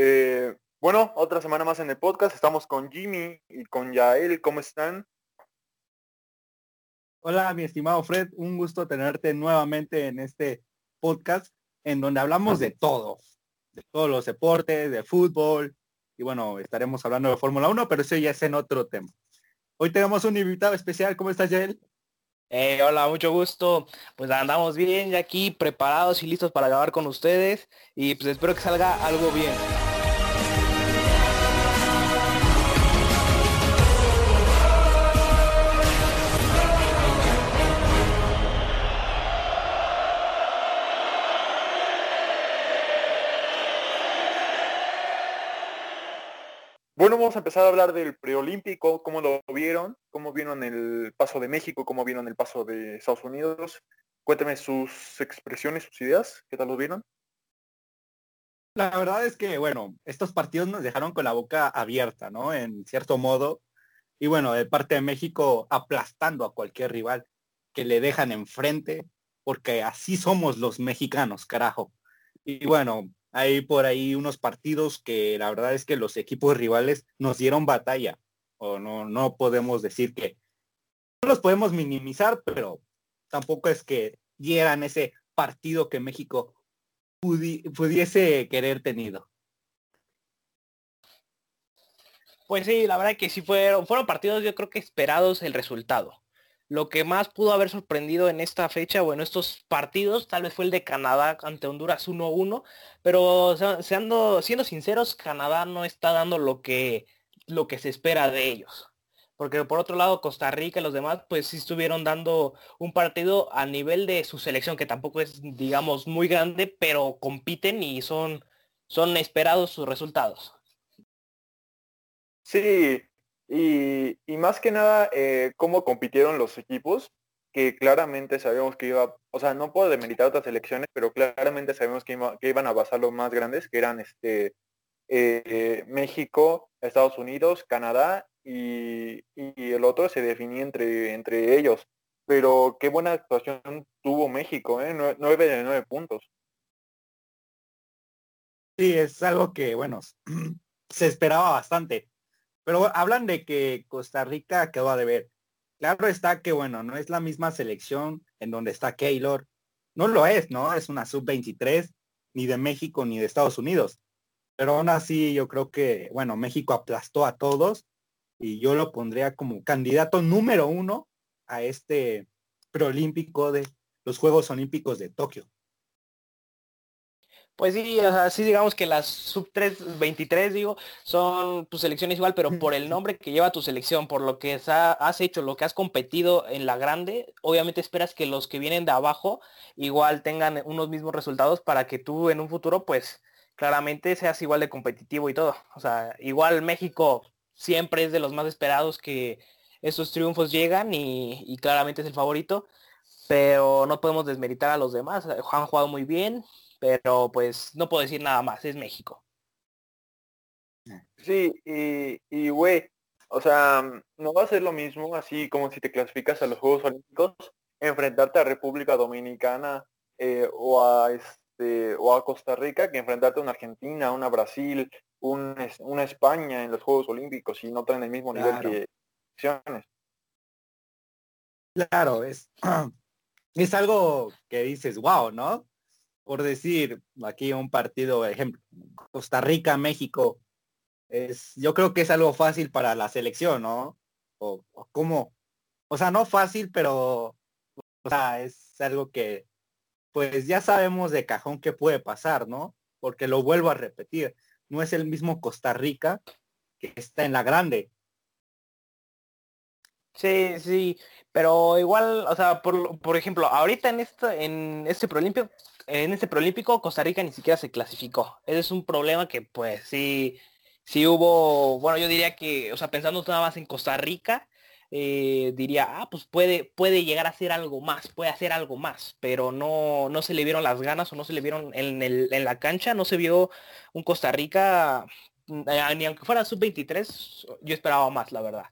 Eh, bueno, otra semana más en el podcast. Estamos con Jimmy y con Yael. ¿Cómo están? Hola, mi estimado Fred. Un gusto tenerte nuevamente en este podcast en donde hablamos de todo, de todos los deportes, de fútbol. Y bueno, estaremos hablando de Fórmula 1, pero eso ya es en otro tema. Hoy tenemos un invitado especial. ¿Cómo estás, Yael? Eh, hola, mucho gusto. Pues andamos bien ya aquí, preparados y listos para grabar con ustedes. Y pues espero que salga algo bien. Vamos a empezar a hablar del preolímpico, cómo lo vieron, cómo vieron el paso de México, cómo vieron el paso de Estados Unidos. Cuénteme sus expresiones, sus ideas, ¿qué tal lo vieron? La verdad es que, bueno, estos partidos nos dejaron con la boca abierta, ¿no? En cierto modo. Y bueno, de parte de México aplastando a cualquier rival que le dejan enfrente, porque así somos los mexicanos, carajo. Y bueno, hay por ahí unos partidos que la verdad es que los equipos rivales nos dieron batalla. O no, no podemos decir que no los podemos minimizar, pero tampoco es que dieran ese partido que México pudiese querer tenido. Pues sí, la verdad que sí fueron, fueron partidos yo creo que esperados el resultado. Lo que más pudo haber sorprendido en esta fecha o en estos partidos tal vez fue el de Canadá ante Honduras 1-1, pero siendo, siendo sinceros, Canadá no está dando lo que, lo que se espera de ellos. Porque por otro lado, Costa Rica y los demás, pues sí estuvieron dando un partido a nivel de su selección, que tampoco es, digamos, muy grande, pero compiten y son, son esperados sus resultados. Sí, y, más que nada, eh, cómo compitieron los equipos, que claramente sabemos que iba, o sea, no puedo demeritar otras elecciones, pero claramente sabemos que, iban a basar los más grandes, que eran este eh, México, Estados Unidos, Canadá y, el otro se definía entre, entre ellos. Pero qué buena actuación tuvo México, ¿eh? Nueve de nueve puntos. Sí, es algo que, bueno, se esperaba bastante. Pero hablan de que Costa Rica quedó a deber. Claro está que, bueno, no es la misma selección en donde está Keylor. No lo es, ¿no? Es una sub-23, ni de México ni de Estados Unidos. Pero aún así yo creo que, bueno, México aplastó a todos y yo lo pondría como candidato número uno a este preolímpico de los Juegos Olímpicos de Tokio. Pues sí, o sea, sí digamos que las sub 3, 23, digo, son tus selecciones igual, pero por el nombre que lleva tu selección, por lo que has hecho, lo que has competido en la grande, obviamente esperas que los que vienen de abajo igual tengan unos mismos resultados para que tú en un futuro, pues claramente seas igual de competitivo y todo. O sea, igual México siempre es de los más esperados que esos triunfos llegan y, y claramente es el favorito, pero no podemos desmeritar a los demás. Han jugado muy bien, pero pues no puedo decir nada más, es México. Sí, y, güey, o sea, no va a ser lo mismo así como si te clasificas a los Juegos Olímpicos, enfrentarte a República Dominicana eh, o a este o a Costa Rica que enfrentarte a una Argentina, una Brasil, un, una España en los Juegos Olímpicos y no traen el mismo nivel que Claro, es, es algo que dices, wow, ¿no? Por decir aquí un partido, ejemplo, Costa Rica, México, es, yo creo que es algo fácil para la selección, ¿no? O, como, o sea, no fácil, pero o sea, es algo que pues ya sabemos de cajón que puede pasar, ¿no? Porque lo vuelvo a repetir, no es el mismo Costa Rica que está en la grande. Sí, sí, pero igual, o sea, por, por ejemplo, ahorita en esta, en este Prolimpio, en este Prolímpico Costa Rica ni siquiera se clasificó. Ese es un problema que pues sí, sí hubo, bueno, yo diría que, o sea, pensando nada más en Costa Rica, eh, diría, ah, pues puede, puede llegar a hacer algo más, puede hacer algo más, pero no, no se le vieron las ganas o no se le vieron en, el, en la cancha, no se vio un Costa Rica, mm, ni aunque fuera sub-23, yo esperaba más, la verdad.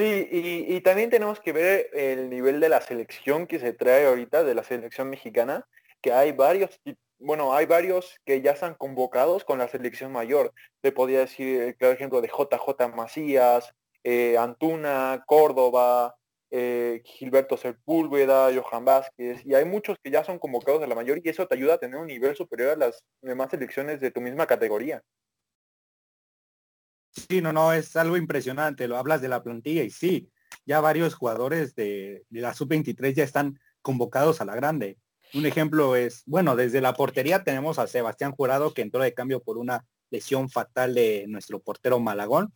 Sí, y, también tenemos que ver el nivel de la selección que se trae ahorita, de la selección mexicana, que hay varios, bueno, hay varios que ya están convocados con la selección mayor. Te podría decir el claro ejemplo de JJ Macías, eh, Antuna, Córdoba, eh, Gilberto Sepúlveda, Johan Vázquez, y hay muchos que ya son convocados a la mayor y eso te ayuda a tener un nivel superior a las demás selecciones de tu misma categoría. Sí, no, no, es algo impresionante. Lo hablas de la plantilla y sí, ya varios jugadores de, la sub-23 ya están convocados a la grande. Un ejemplo es, bueno, desde la portería tenemos a Sebastián Jurado que entró de cambio por una lesión fatal de nuestro portero Malagón.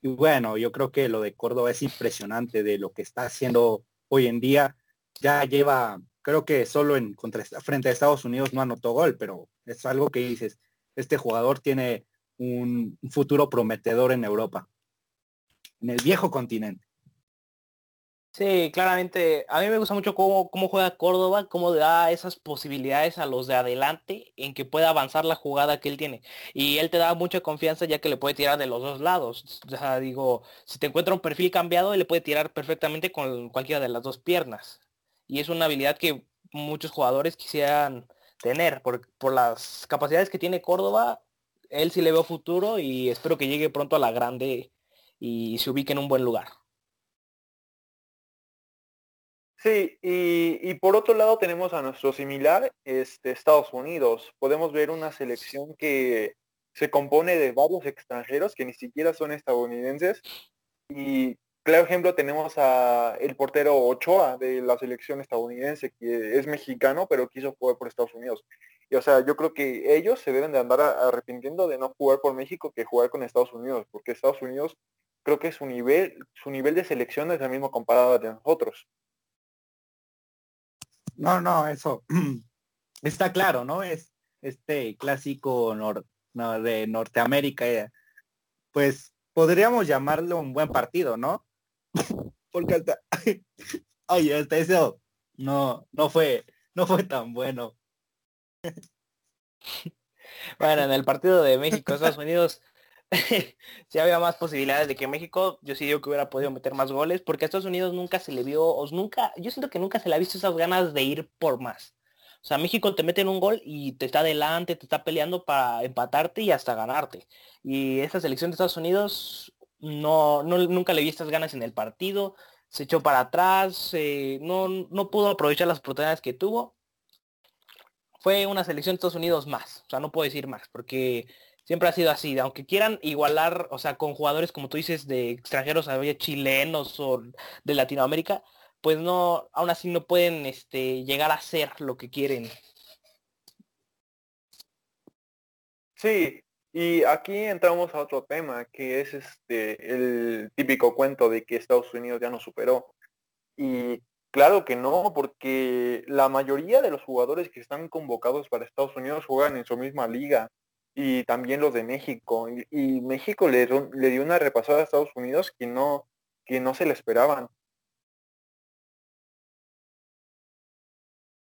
Y bueno, yo creo que lo de Córdoba es impresionante de lo que está haciendo hoy en día. Ya lleva, creo que solo en contra, frente a Estados Unidos no anotó gol, pero es algo que dices, este jugador tiene un futuro prometedor en Europa, en el viejo continente. Sí, claramente. A mí me gusta mucho cómo, cómo juega Córdoba, cómo da esas posibilidades a los de adelante en que pueda avanzar la jugada que él tiene. Y él te da mucha confianza ya que le puede tirar de los dos lados. O sea, digo, si te encuentra un perfil cambiado, él le puede tirar perfectamente con cualquiera de las dos piernas. Y es una habilidad que muchos jugadores quisieran tener. Por, por las capacidades que tiene Córdoba, él sí le veo futuro y espero que llegue pronto a la grande y se ubique en un buen lugar. Sí, y, por otro lado tenemos a nuestro similar, este, Estados Unidos. Podemos ver una selección que se compone de varios extranjeros que ni siquiera son estadounidenses. Y claro ejemplo tenemos a el portero Ochoa de la selección estadounidense, que es mexicano, pero quiso jugar por Estados Unidos. Y o sea, yo creo que ellos se deben de andar arrepintiendo de no jugar por México que jugar con Estados Unidos, porque Estados Unidos creo que su nivel, su nivel de selección es el mismo comparado de nosotros. No, no, eso está claro, ¿no? Es este clásico de Norteamérica, eh, pues podríamos llamarlo un buen partido, ¿no? Porque hasta, oye, hasta eso no, no fue, no fue tan bueno. Bueno, en el partido de México, Estados Unidos, si había más posibilidades de que México, yo sí digo que hubiera podido meter más goles, porque a Estados Unidos nunca se le vio, o nunca, yo siento que nunca se le ha visto esas ganas de ir por más. O sea, México te mete en un gol y te está adelante, te está peleando para empatarte y hasta ganarte. Y esa selección de Estados Unidos no, nunca le vi estas ganas en el partido, se echó para atrás, eh, no, no pudo aprovechar las oportunidades que tuvo. Fue una selección de Estados Unidos más, o sea, no puedo decir más, porque siempre ha sido así, aunque quieran igualar, o sea, con jugadores como tú dices de extranjeros, chilenos o de Latinoamérica, pues no, aún así no pueden este, llegar a ser lo que quieren. Sí, y aquí entramos a otro tema, que es este el típico cuento de que Estados Unidos ya no superó. Y claro que no, porque la mayoría de los jugadores que están convocados para Estados Unidos juegan en su misma liga y también los de México. Y, México le, dio una repasada a Estados Unidos que no, que no se le esperaban.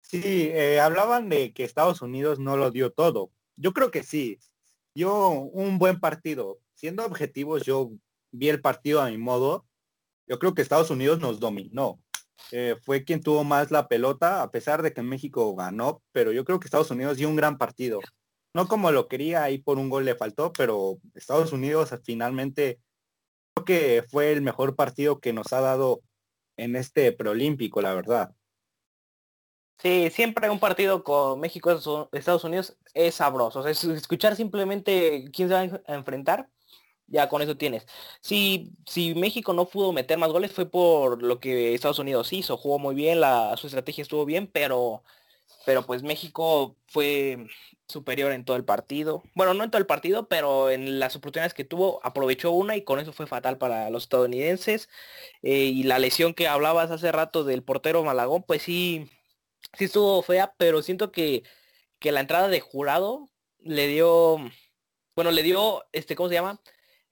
Sí, eh, hablaban de que Estados Unidos no lo dio todo. Yo creo que sí. Yo un buen partido. Siendo objetivos, yo vi el partido a mi modo. Yo creo que Estados Unidos nos dominó. Eh, fue quien tuvo más la pelota, a pesar de que México ganó, pero yo creo que Estados Unidos dio un gran partido no como lo quería, ahí por un gol le faltó, pero Estados Unidos finalmente creo que fue el mejor partido que nos ha dado en este preolímpico, la verdad. Sí, siempre un partido con México Estados Unidos es sabroso. O sea, escuchar simplemente quién se va a enfrentar, ya con eso tienes. Si, si México no pudo meter más goles fue por lo que Estados Unidos hizo. Jugó muy bien, la, su estrategia estuvo bien, pero pero pues México fue superior en todo el partido. Bueno, no en todo el partido, pero en las oportunidades que tuvo aprovechó una y con eso fue fatal para los estadounidenses. Eh, y la lesión que hablabas hace rato del portero Malagón, pues sí, sí estuvo fea, pero siento que, que la entrada de jurado le dio, bueno, le dio, este, ¿cómo se llama?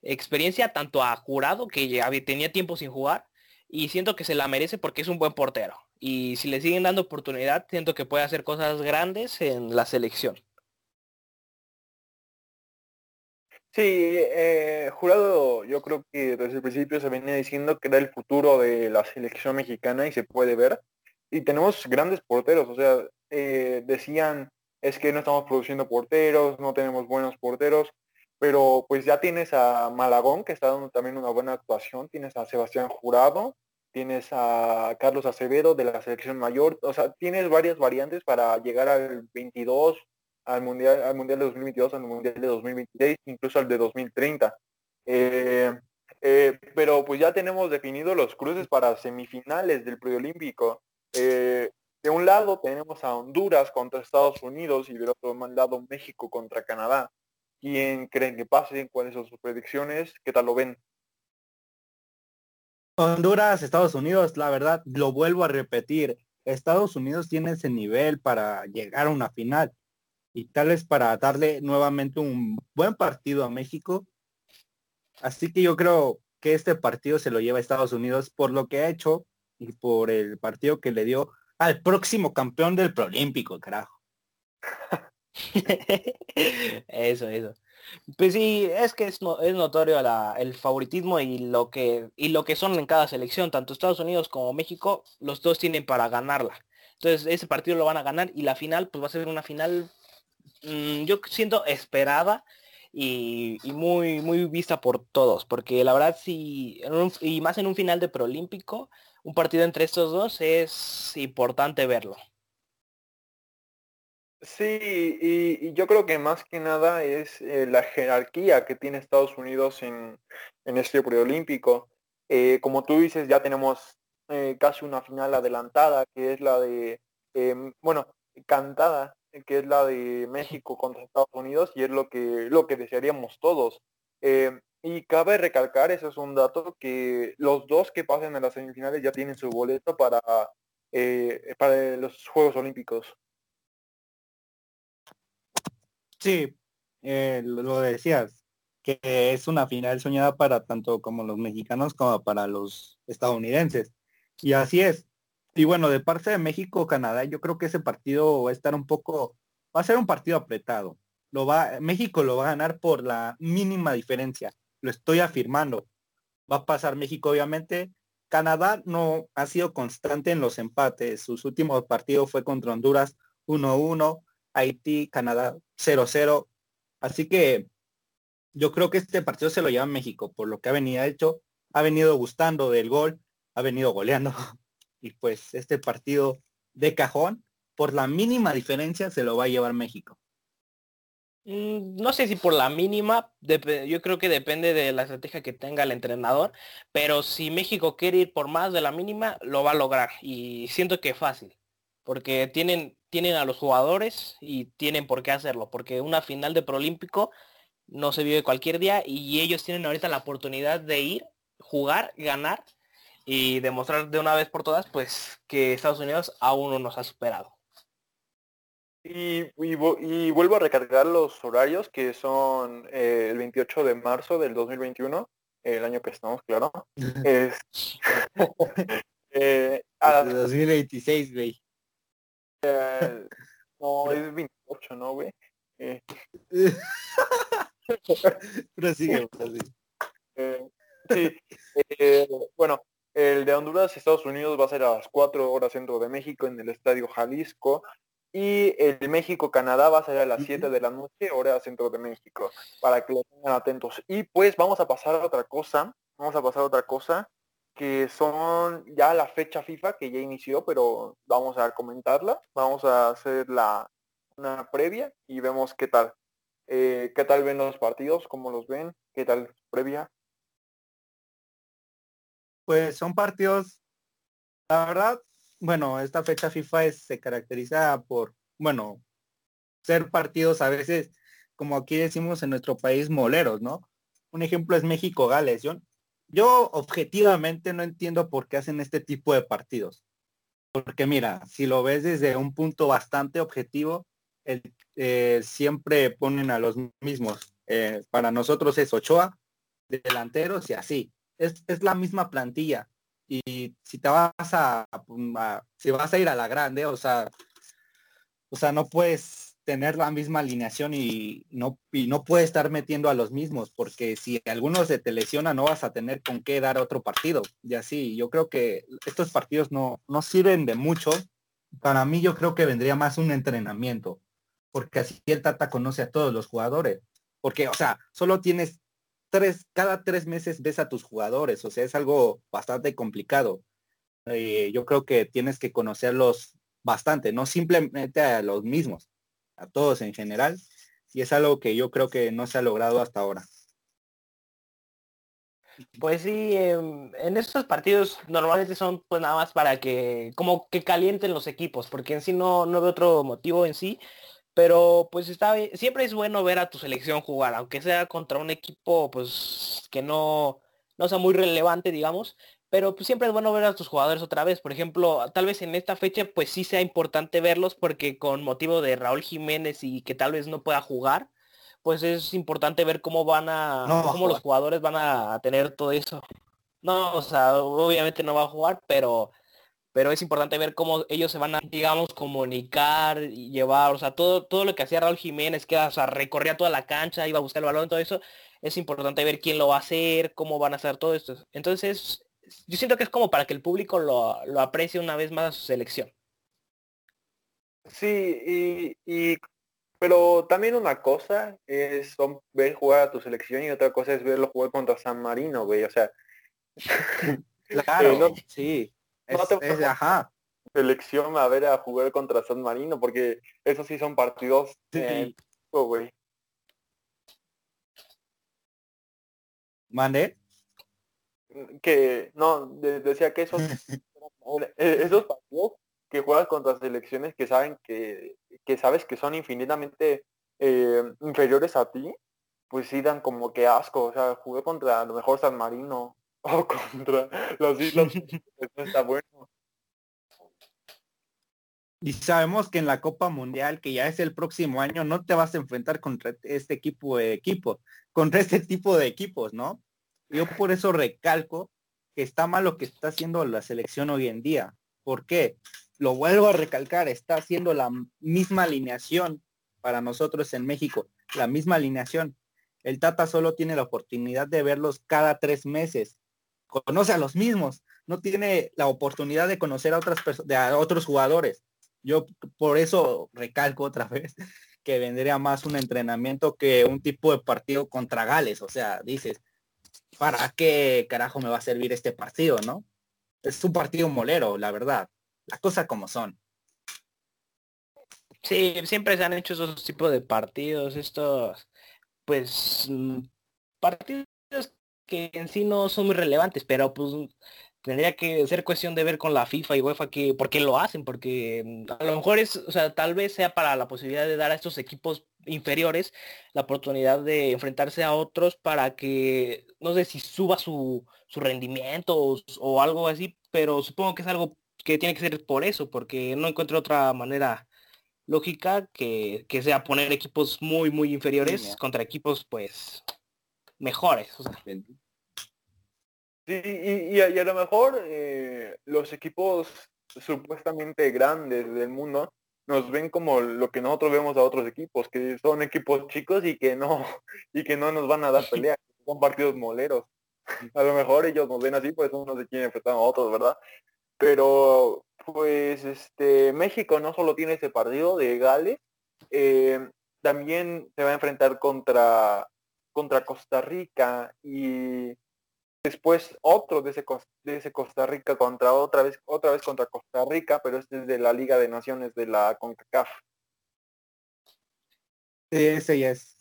Experiencia tanto a jurado, que tenía tiempo sin jugar, y siento que se la merece porque es un buen portero. Y si le siguen dando oportunidad, siento que puede hacer cosas grandes en la selección. Sí, eh, Jurado, yo creo que desde el principio se venía diciendo que era el futuro de la selección mexicana y se puede ver. Y tenemos grandes porteros, o sea, eh, decían es que no estamos produciendo porteros, no tenemos buenos porteros, pero pues ya tienes a Malagón, que está dando también una buena actuación, tienes a Sebastián Jurado, tienes a Carlos Acevedo de la selección mayor, o sea, tienes varias variantes para llegar al 22, al Mundial, al mundial de 2022, al Mundial de 2026, incluso al de 2030. Eh, eh, pero pues ya tenemos definidos los cruces para semifinales del preolímpico. Eh, de un lado tenemos a Honduras contra Estados Unidos y del otro lado México contra Canadá. ¿Quién creen que pase? ¿Cuáles son sus predicciones? ¿Qué tal lo ven? Honduras, Estados Unidos, la verdad, lo vuelvo a repetir. Estados Unidos tiene ese nivel para llegar a una final y tal vez para darle nuevamente un buen partido a México. Así que yo creo que este partido se lo lleva a Estados Unidos por lo que ha hecho y por el partido que le dio al próximo campeón del Proolímpico, carajo. eso, eso. Pues sí, es que es, es notorio el favoritismo y lo que y lo que son en cada selección, tanto Estados Unidos como México, los dos tienen para ganarla. Entonces ese partido lo van a ganar y la final pues va a ser una final, mm, yo siento esperada y, muy muy vista por todos, porque la verdad sí, y más en un final de Proolímpico, un partido entre estos dos es importante verlo. Sí, y, yo creo que más que nada es eh, la jerarquía que tiene Estados Unidos en, este preolímpico. Eh, como tú dices, ya tenemos eh, casi una final adelantada, que es la de, em, bueno, cantada, que es la de México contra Estados Unidos, y es lo que, lo que desearíamos todos. Em, y cabe recalcar, eso es un dato, que los dos que pasen a las semifinales ya tienen su boleto para, eh, para los Juegos Olímpicos. Sí, eh, lo decías, que es una final soñada para tanto como los mexicanos como para los estadounidenses. Y así es. Y bueno, de parte de México, Canadá, yo creo que ese partido va a estar un poco, va a ser un partido apretado. Lo va, México lo va a ganar por la mínima diferencia lo estoy afirmando. Va a pasar México, obviamente. Canadá no ha sido constante en los empates. Sus últimos partidos fue contra Honduras 1-1, Haití, Canadá 0-0. Así que yo creo que este partido se lo lleva México por lo que ha venido hecho. Ha venido gustando del gol, ha venido goleando. Y pues este partido de cajón, por la mínima diferencia, se lo va a llevar México. Mm, no sé si por la mínima, yo creo que depende de la estrategia que tenga el entrenador, pero si México quiere ir por más de la mínima, lo va a lograr y siento que es fácil, porque tienen, tienen a los jugadores y tienen por qué hacerlo, porque una final de Prolímpico no se vive cualquier día y ellos tienen ahorita la oportunidad de ir, jugar, ganar y demostrar de una vez por todas pues que Estados Unidos aún no nos ha superado. Y, y, vuelvo a recargar los horarios que son eh, el 28 de marzo del 2021, el año que estamos, claro. es, eh, a 2026, güey. Eh, no, es 28, ¿no, güey? Eh. Sigue, eh, sí, bueno, el de Honduras, Estados Unidos va a ser a las 4 horas centro de México en el Estadio Jalisco. Y el México-Canadá va a ser a las 7 de la noche, hora centro de México, para que lo tengan atentos. Y pues vamos a pasar a otra cosa, vamos a pasar a otra cosa, que son ya la fecha FIFA que ya inició, pero vamos a comentarla, vamos a hacer la una previa y vemos qué tal. Eh, ¿Qué tal ven los partidos? ¿Cómo los ven? ¿Qué tal previa? Pues son partidos, la verdad, bueno, esta fecha FIFA se caracteriza por, bueno, ser partidos a veces, como aquí decimos en nuestro país, moleros, ¿no? Un ejemplo es México-Gales. Yo, yo objetivamente no entiendo por qué hacen este tipo de partidos. Porque mira, si lo ves desde un punto bastante objetivo, eh, siempre ponen a los mismos. Eh, para nosotros es Ochoa, delanteros y así. Es, es la misma plantilla y si te vas a, si vas a ir a la grande, o sea, o sea, no puedes tener la misma alineación y no, y no puedes estar metiendo a los mismos, porque si alguno se te lesiona no vas a tener con qué dar otro partido. Y así, yo creo que estos partidos no, no sirven de mucho. Para mí yo creo que vendría más un entrenamiento. porque así el Tata conoce a todos los jugadores. Porque, o sea, solo tienes tres, cada tres meses ves a tus jugadores, o sea, es algo bastante complicado. Eh, yo creo que tienes que conocerlos bastante, no simplemente a los mismos, a todos en general, y es algo que yo creo que no se ha logrado hasta ahora. Pues sí, em, en estos partidos normalmente son pues nada más para que como que calienten los equipos, porque en sí no, no veo otro motivo en sí, pero pues está siempre es bueno ver a tu selección jugar, aunque sea contra un equipo pues que no, no sea muy relevante, digamos, pero pues, siempre es bueno ver a tus jugadores otra vez. Por ejemplo, tal vez en esta fecha pues sí sea importante verlos porque con motivo de Raúl Jiménez y que tal vez no pueda jugar, pues es importante ver cómo van a, cómo los jugadores van a tener todo eso. No, o sea, obviamente no va a jugar, pero pero es importante ver cómo ellos se van a, digamos, comunicar y llevar, o sea, todo, todo lo que hacía Raúl Jiménez, que o sea, recorría toda la cancha, iba a buscar el balón, todo eso, es importante ver quién lo va a hacer, cómo van a hacer todo esto. Entonces, yo siento que es como para que el público lo, lo aprecie una vez más a su selección. Sí, y, pero también una cosa es ver jugar a tu selección y otra cosa es verlo jugar contra San Marino, güey. O sea, claro, sí. no te ajá. selección a ver a jugar contra San Marino porque esos sí son partidos sí. güey. ¿Mande? Que no decía que esos e, esos partidos que juegas contra selecciones que saben que, que sabes que son infinitamente eh, inferiores a ti pues sí dan como que asco o sea jugué contra a lo mejor San Marino o contra las islas no está bueno y sabemos que en la Copa Mundial, que ya es el próximo año, no te vas a enfrentar contra este equipo de equipo, contra este tipo de equipos, ¿no? Yo por eso recalco que está mal lo que está haciendo la selección hoy en día. ¿Por qué? Lo vuelvo a recalcar, está haciendo la misma alineación para nosotros en México, la misma alineación. El Tata solo tiene la oportunidad de verlos cada tres meses. Conoce a los mismos, no tiene la oportunidad de conocer a otras de a otros jugadores. Yo por eso recalco otra vez que vendría más un entrenamiento que un tipo de partido contra Gales. O sea, dices, ¿para qué carajo me va a servir este partido, no? Es un partido molero, la verdad. Las cosas como son. Sí, siempre se han hecho esos tipos de partidos, estos, pues, mm, partidos que en sí no son muy relevantes, pero pues tendría que ser cuestión de ver con la FIFA y UEFA que por qué lo hacen, porque mm, a lo mejor es, o sea, tal vez sea para la posibilidad de dar a estos equipos inferiores la oportunidad de enfrentarse a otros para que, no sé si suba su, su rendimiento o, algo así, pero supongo que es algo que tiene que ser por eso, porque no encuentro otra manera lógica que, que sea poner equipos muy, muy inferiores contra equipos, pues, mejores. O sea. Sí, y, a, lo mejor eh, los equipos supuestamente grandes del mundo nos ven como lo que nosotros vemos a otros equipos, que son equipos chicos y que no, y que no nos van a dar pelea, son partidos moleros. A lo mejor ellos nos ven así, pues uno se quiere enfrentar a otros, ¿verdad? Pero pues este México no solo tiene ese partido de Gales, eh, también se va a enfrentar contra contra Costa Rica y después otro de ese, de ese Costa Rica contra otra vez, otra vez contra Costa Rica, pero este es de la Liga de Naciones de la CONCACAF. Ese ya es.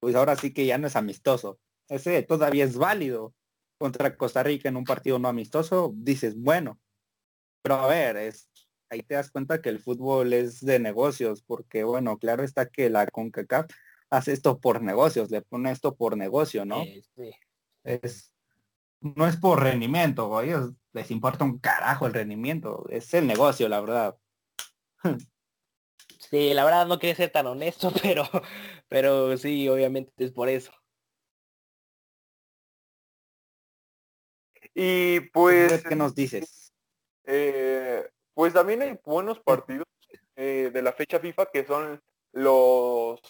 Pues ahora sí que ya no es amistoso. Ese todavía es válido. Contra Costa Rica en un partido no amistoso, dices, bueno. Pero a ver, es, ahí te das cuenta que el fútbol es de negocios, porque bueno, claro está que la CONCACAF hace esto por negocios, le pone esto por negocio, ¿no? sí es, no es por rendimiento, a ellos les importa un carajo el rendimiento, es el negocio, la verdad. Sí, la verdad no quiere ser tan honesto, pero, pero sí, obviamente es por eso. Y pues... ¿Qué nos dices? Eh, pues también hay buenos partidos eh, de la fecha FIFA que son los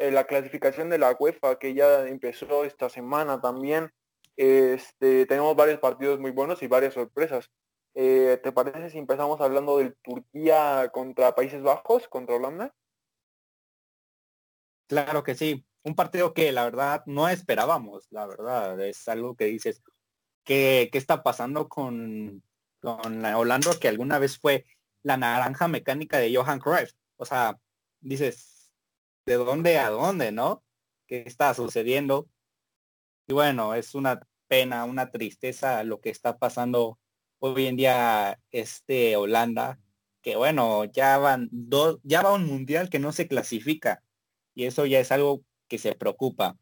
eh, la clasificación de la UEFA que ya empezó esta semana también. Este, tenemos varios partidos muy buenos y varias sorpresas. Eh, ¿Te parece si empezamos hablando del Turquía contra Países Bajos, contra Holanda? Claro que sí. Un partido que la verdad no esperábamos, la verdad. Es algo que dices, ¿qué, qué está pasando con, con la Holanda que alguna vez fue la naranja mecánica de Johan Cruyff? O sea, dices, ¿de dónde a dónde, no? ¿Qué está sucediendo? Y bueno, es una pena, una tristeza lo que está pasando hoy en día este Holanda, que bueno, ya van dos, ya va un mundial que no se clasifica y eso ya es algo que se preocupa.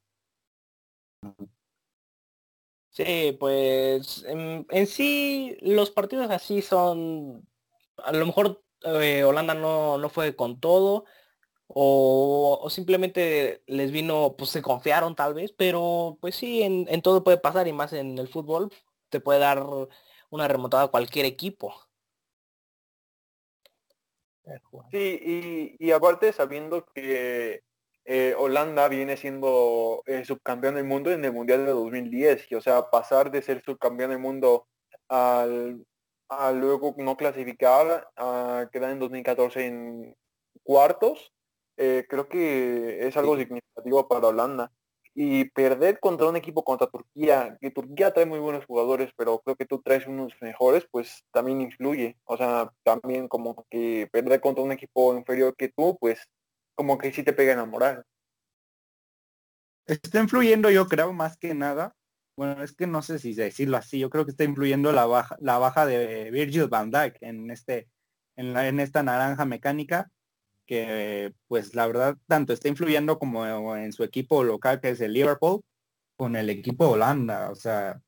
Sí, pues en, sí los partidos así son, a lo mejor eh, Holanda no, no fue con todo o, simplemente les vino, pues se confiaron tal vez, pero pues sí, en, en todo puede pasar y más en el fútbol te puede dar una remontada a cualquier equipo. Sí, y, y aparte sabiendo que eh, Holanda viene siendo eh, subcampeón del mundo en el Mundial de 2010, y o sea, pasar de ser subcampeón del mundo al, a luego no clasificar, a quedar en 2014 en cuartos, eh, creo que es algo significativo para Holanda. Y perder contra un equipo contra Turquía, que Turquía trae muy buenos jugadores, pero creo que tú traes unos mejores, pues también influye. O sea, también como que perder contra un equipo inferior que tú, pues como que sí te pega en la moral. Está influyendo, yo creo, más que nada. Bueno, es que no sé si decirlo así. Yo creo que está influyendo la baja, la baja de Virgil van Dijk en este, en, la, en esta naranja mecánica, que pues la verdad tanto está influyendo como en su equipo local que es el Liverpool, con el equipo de Holanda. O sea,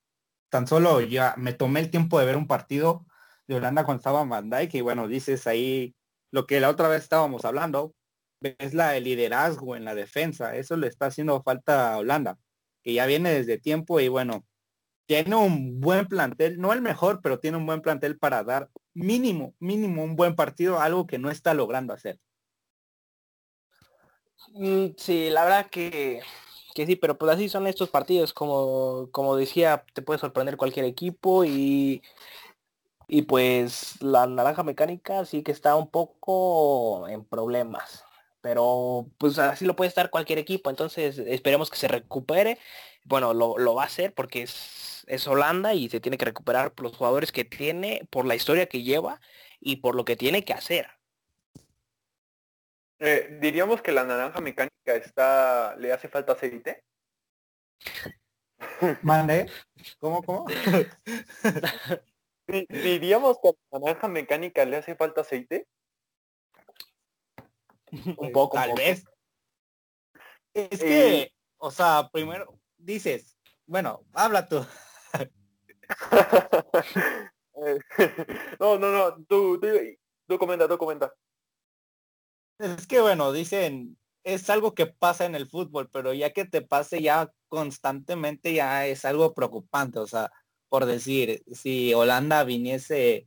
tan solo ya me tomé el tiempo de ver un partido de Holanda cuando estaba Van Dijk y bueno, dices ahí lo que la otra vez estábamos hablando, es la el liderazgo en la defensa. Eso le está haciendo falta a Holanda, que ya viene desde tiempo y bueno, tiene un buen plantel, no el mejor, pero tiene un buen plantel para dar mínimo, mínimo un buen partido, algo que no está logrando hacer. Mm, sí, la verdad que, que sí, pero pues así son estos partidos, como, como decía, te puede sorprender cualquier equipo y, y pues la naranja mecánica sí que está un poco en problemas pero pues así lo puede estar cualquier equipo, entonces esperemos que se recupere. Bueno, lo, va a hacer porque es, es, Holanda y se tiene que recuperar por los jugadores que tiene, por la historia que lleva y por lo que tiene que hacer. Eh, diríamos que la naranja mecánica está, le hace falta aceite. Mande, ¿cómo, cómo? diríamos que a la naranja mecánica le hace falta aceite. un poco, tal vez. Es que, o sea, primero dices, bueno, habla tú. no, no, no, tú, tú, comenta, tú comenta. Es que bueno, dicen, es algo que pasa en el fútbol, pero ya que te pase ya constantemente ya es algo preocupante. O sea, por decir, si Holanda viniese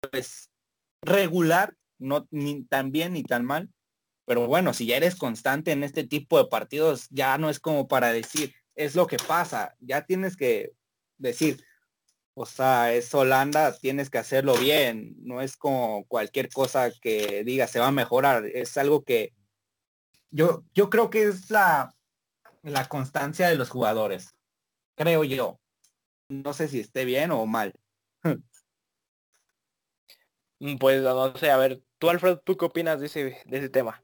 pues regular, no ni tan bien ni tan mal, pero bueno, si ya eres constante en este tipo de partidos, ya no es como para decir, es lo que pasa, ya tienes que decir, o sea, es Holanda, tienes que hacerlo bien, no es como cualquier cosa que diga se va a mejorar, es algo que yo, yo creo que es la, la constancia de los jugadores, creo yo. No sé si esté bien o mal. Pues no sé, a ver, tú Alfred, ¿tú qué opinas de ese, de ese tema?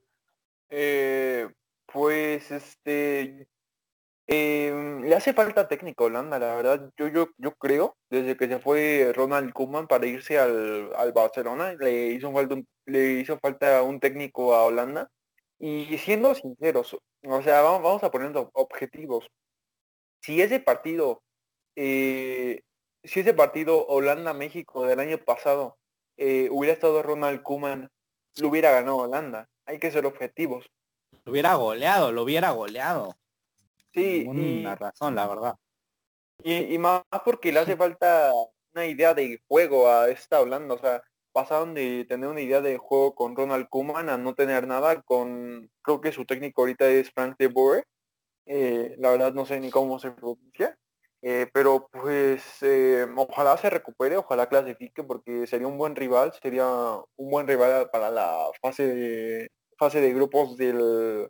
Eh, pues este em, le hace falta técnico Holanda, la verdad. Yo, yo, yo creo, desde que se fue Ronald Koeman para irse al, al Barcelona, le hizo falta un, le hizo falta un técnico a Holanda. Y siendo sinceros, o sea, vamos, vamos a poner objetivos. Si ese partido, eh, si ese partido Holanda-México del año pasado eh, hubiera estado Ronald Koeman, lo hubiera ganado Holanda hay que ser objetivos. Lo hubiera goleado, lo hubiera goleado. Sí. Una razón, la verdad. Y, más porque le hace falta una idea de juego a esta Holanda. O sea, pasaron de tener una idea de juego con Ronald Koeman a no tener nada con, creo que su técnico ahorita es Frank de Boer. Eh, la verdad no sé ni cómo se pronuncia. Eh, pero pues eh, ojalá se recupere, ojalá clasifique porque sería un buen rival, sería un buen rival para la fase de, fase de grupos del,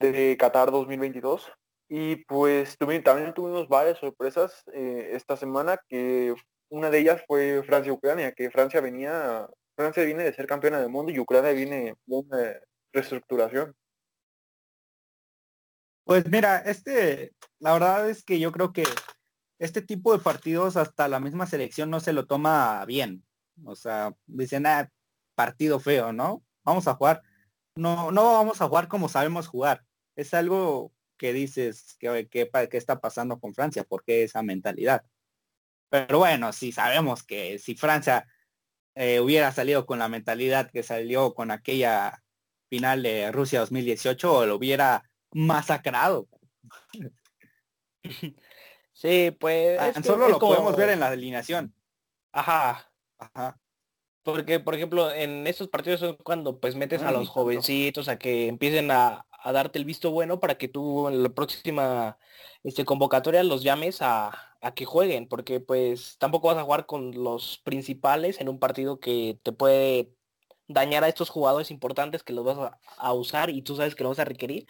de Qatar 2022. Y pues también tuvimos varias sorpresas eh, esta semana, que una de ellas fue Francia-Ucrania, que Francia venía, Francia viene de ser campeona del mundo y Ucrania viene de reestructuración. Pues mira, este, la verdad es que yo creo que este tipo de partidos hasta la misma selección no se lo toma bien. O sea, dicen, ah, partido feo, ¿no? Vamos a jugar. No, no vamos a jugar como sabemos jugar. Es algo que dices que, que, está pasando con Francia, porque esa mentalidad. Pero bueno, si sabemos que si Francia eh, hubiera salido con la mentalidad que salió con aquella final de Rusia 2018, lo hubiera masacrado. Sí, pues. Ah, solo lo podemos ver en la alineación. Ajá. Ajá. Porque, por ejemplo, en estos partidos son cuando pues metes a los jovencitos a que empiecen a, darte el visto bueno para que tú en la próxima este, convocatoria los llames a, que jueguen, porque pues tampoco vas a jugar con los principales en un partido que te puede dañar a estos jugadores importantes que los vas a, a usar y tú sabes que lo vas a requerir,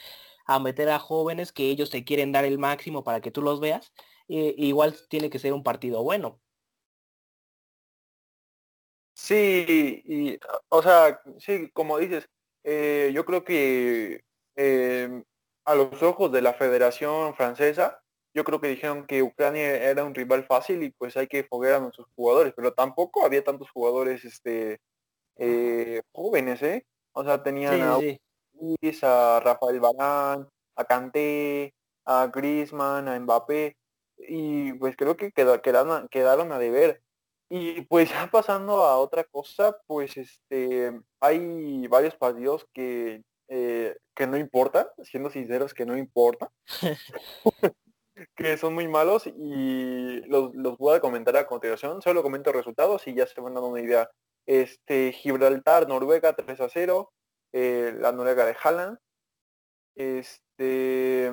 a meter a jóvenes que ellos te quieren dar el máximo para que tú los veas igual tiene que ser un partido bueno. Sí, o sea, sí, como dices, eh, yo creo que em, a los ojos de la Federación Francesa, yo creo que dijeron que Ucrania era un rival fácil y pues hay que foguear a nuestros jugadores, pero tampoco había tantos jugadores este eh, jóvenes, ¿eh? O sea, tenían a, a Rafael Barán, a Kanté, a Griezmann, a Mbappé, y pues creo que quedaron, quedaron a deber. Y pues ya pasando a otra cosa, pues este hay varios partidos que, eh, que no importan, siendo sinceros que no importan, que son muy malos y los, voy a comentar a continuación, solo comento resultados y ya se van dando una idea. Este Gibraltar, Noruega 3 a 0, eh, la Noruega de Haaland, este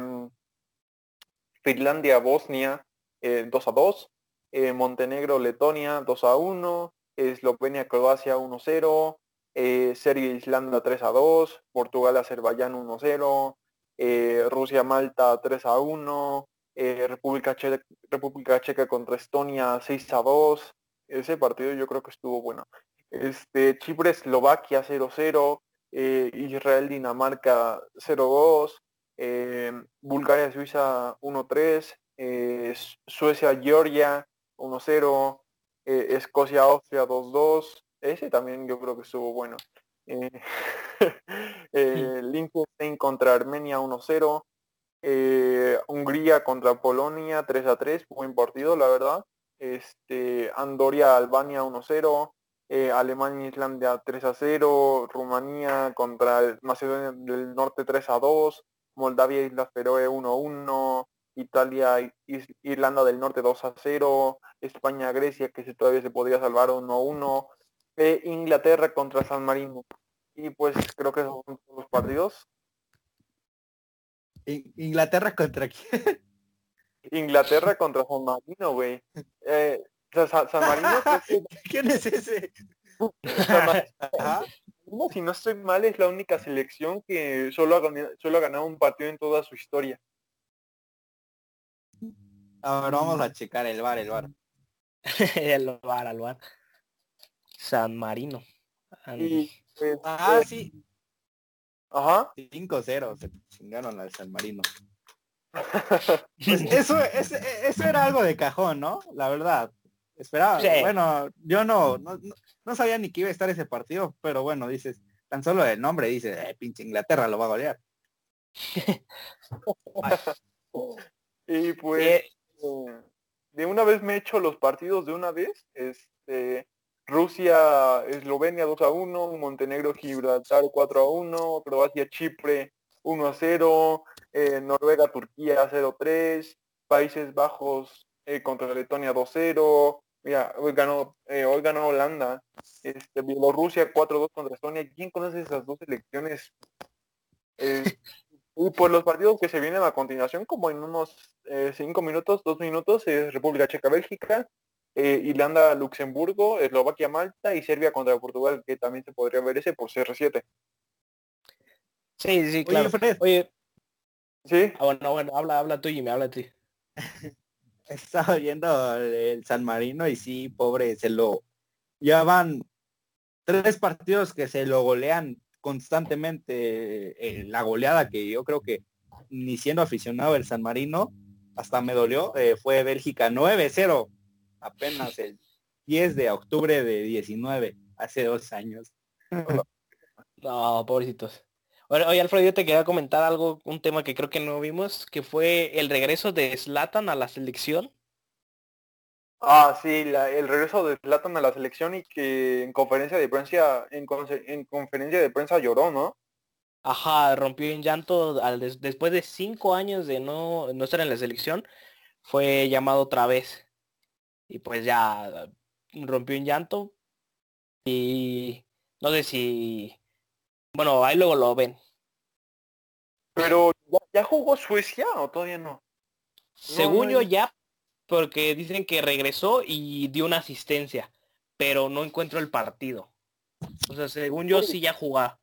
Finlandia, Bosnia 2 eh, a 2, eh, Montenegro, Letonia 2 a 1, Eslovenia, Croacia 1 0, eh, Serbia, Islanda 3 a 2, Portugal, Azerbaiyán 1 0, Rusia, Malta 3 a 1, República, Checa, República Checa contra Estonia 6 a 2. Ese partido yo creo que estuvo bueno. Este, Chipre, Eslovaquia 0-0, Israel, Dinamarca 0-2, Bulgaria, Suiza 1-3, eh, Suecia, Georgia 1-0, eh, Escocia, Austria 2-2. Ese también yo creo que estuvo bueno. Eh, Liechtenstein contra Armenia 1-0. Hungría contra Polonia 3 a 3, buen partido la verdad. Este, Andoria, Albania 1-0. Alemania, Islandia 3 a 0, Rumanía contra Macedonia del Norte 3 a 2, Moldavia, Islas Feroe 1 1, Italia, Irlanda del Norte 2 a 0, España, Grecia, que se, todavía se podría salvar 1 a 1, Inglaterra contra San Marino. Y pues creo que esos son los partidos. ¿Inglaterra contra quién? Inglaterra contra San Marino, güey. Eh, San, Marino... ¿Quién es ese? si no estoy mal, es la única selección que solo solo ha ganado un partido en toda su historia. Ahora vamos a checar el bar, el bar. el bar, al bar. San Marino. Pues, ah, pues, sí. Ajá. 5-0 se chingaron al San Marino. Pues, eso, eso era algo de cajón, ¿no? La verdad. Esperaba. Bueno, yo no, no, sabía ni que iba a estar ese partido, pero bueno, dices, tan solo el nombre dice, eh, pinche Inglaterra lo va a golear. y pues eh, de una vez me he hecho los partidos de una vez. Este, Rusia, Eslovenia 2 a 1, Montenegro, Gibraltar 4 a 1, Croacia, Chipre 1 a 0, eh, Noruega, Turquía 0 3, Países Bajos eh, contra Letonia 2 0. Mira, hoy ganó, eh, hoy ganó Holanda, este, Bielorrusia 4-2 contra Estonia. ¿Quién conoce esas dos elecciones? Y por los partidos que se vienen a continuación, como en unos eh, cinco minutos, dos minutos, es República Checa, Bélgica, eh, Irlanda, Luxemburgo, Eslovaquia, Malta y Serbia contra Portugal, que también se podría ver ese por CR7. Sí, sí, claro. Oye, Sí. Ah, bueno, bueno, habla, habla tú, Jimmy, habla tú. Estaba viendo el San Marino y sí, pobre, se lo... Ya van tres partidos que se lo golean constantemente. eh, la goleada que yo creo que ni siendo aficionado del San Marino, hasta me dolió, eh, fue Bélgica 9-0, apenas el 10 de octubre de 19, hace dos años. No, pobrecitos. Bueno, oye, Alfredo, yo te quería comentar algo, un tema que creo que no vimos, que fue el regreso de Slatan a la selección. Ah, sí, la- el regreso de Zlatan a la selección y que en conferencia de prensa, en, en conferencia de prensa lloró, ¿no? Ajá, rompió en llanto al des- después de cinco años de no, no estar en la selección, fue llamado otra vez. Y pues ya rompió en llanto. Y no sé si... Bueno, ahí luego lo ven. Pero ¿ya, ya jugó Suecia o todavía no? Según no, yo ya. ya, porque dicen que regresó y dio una asistencia, pero no encuentro el partido. O sea, según yo sí ya jugaba.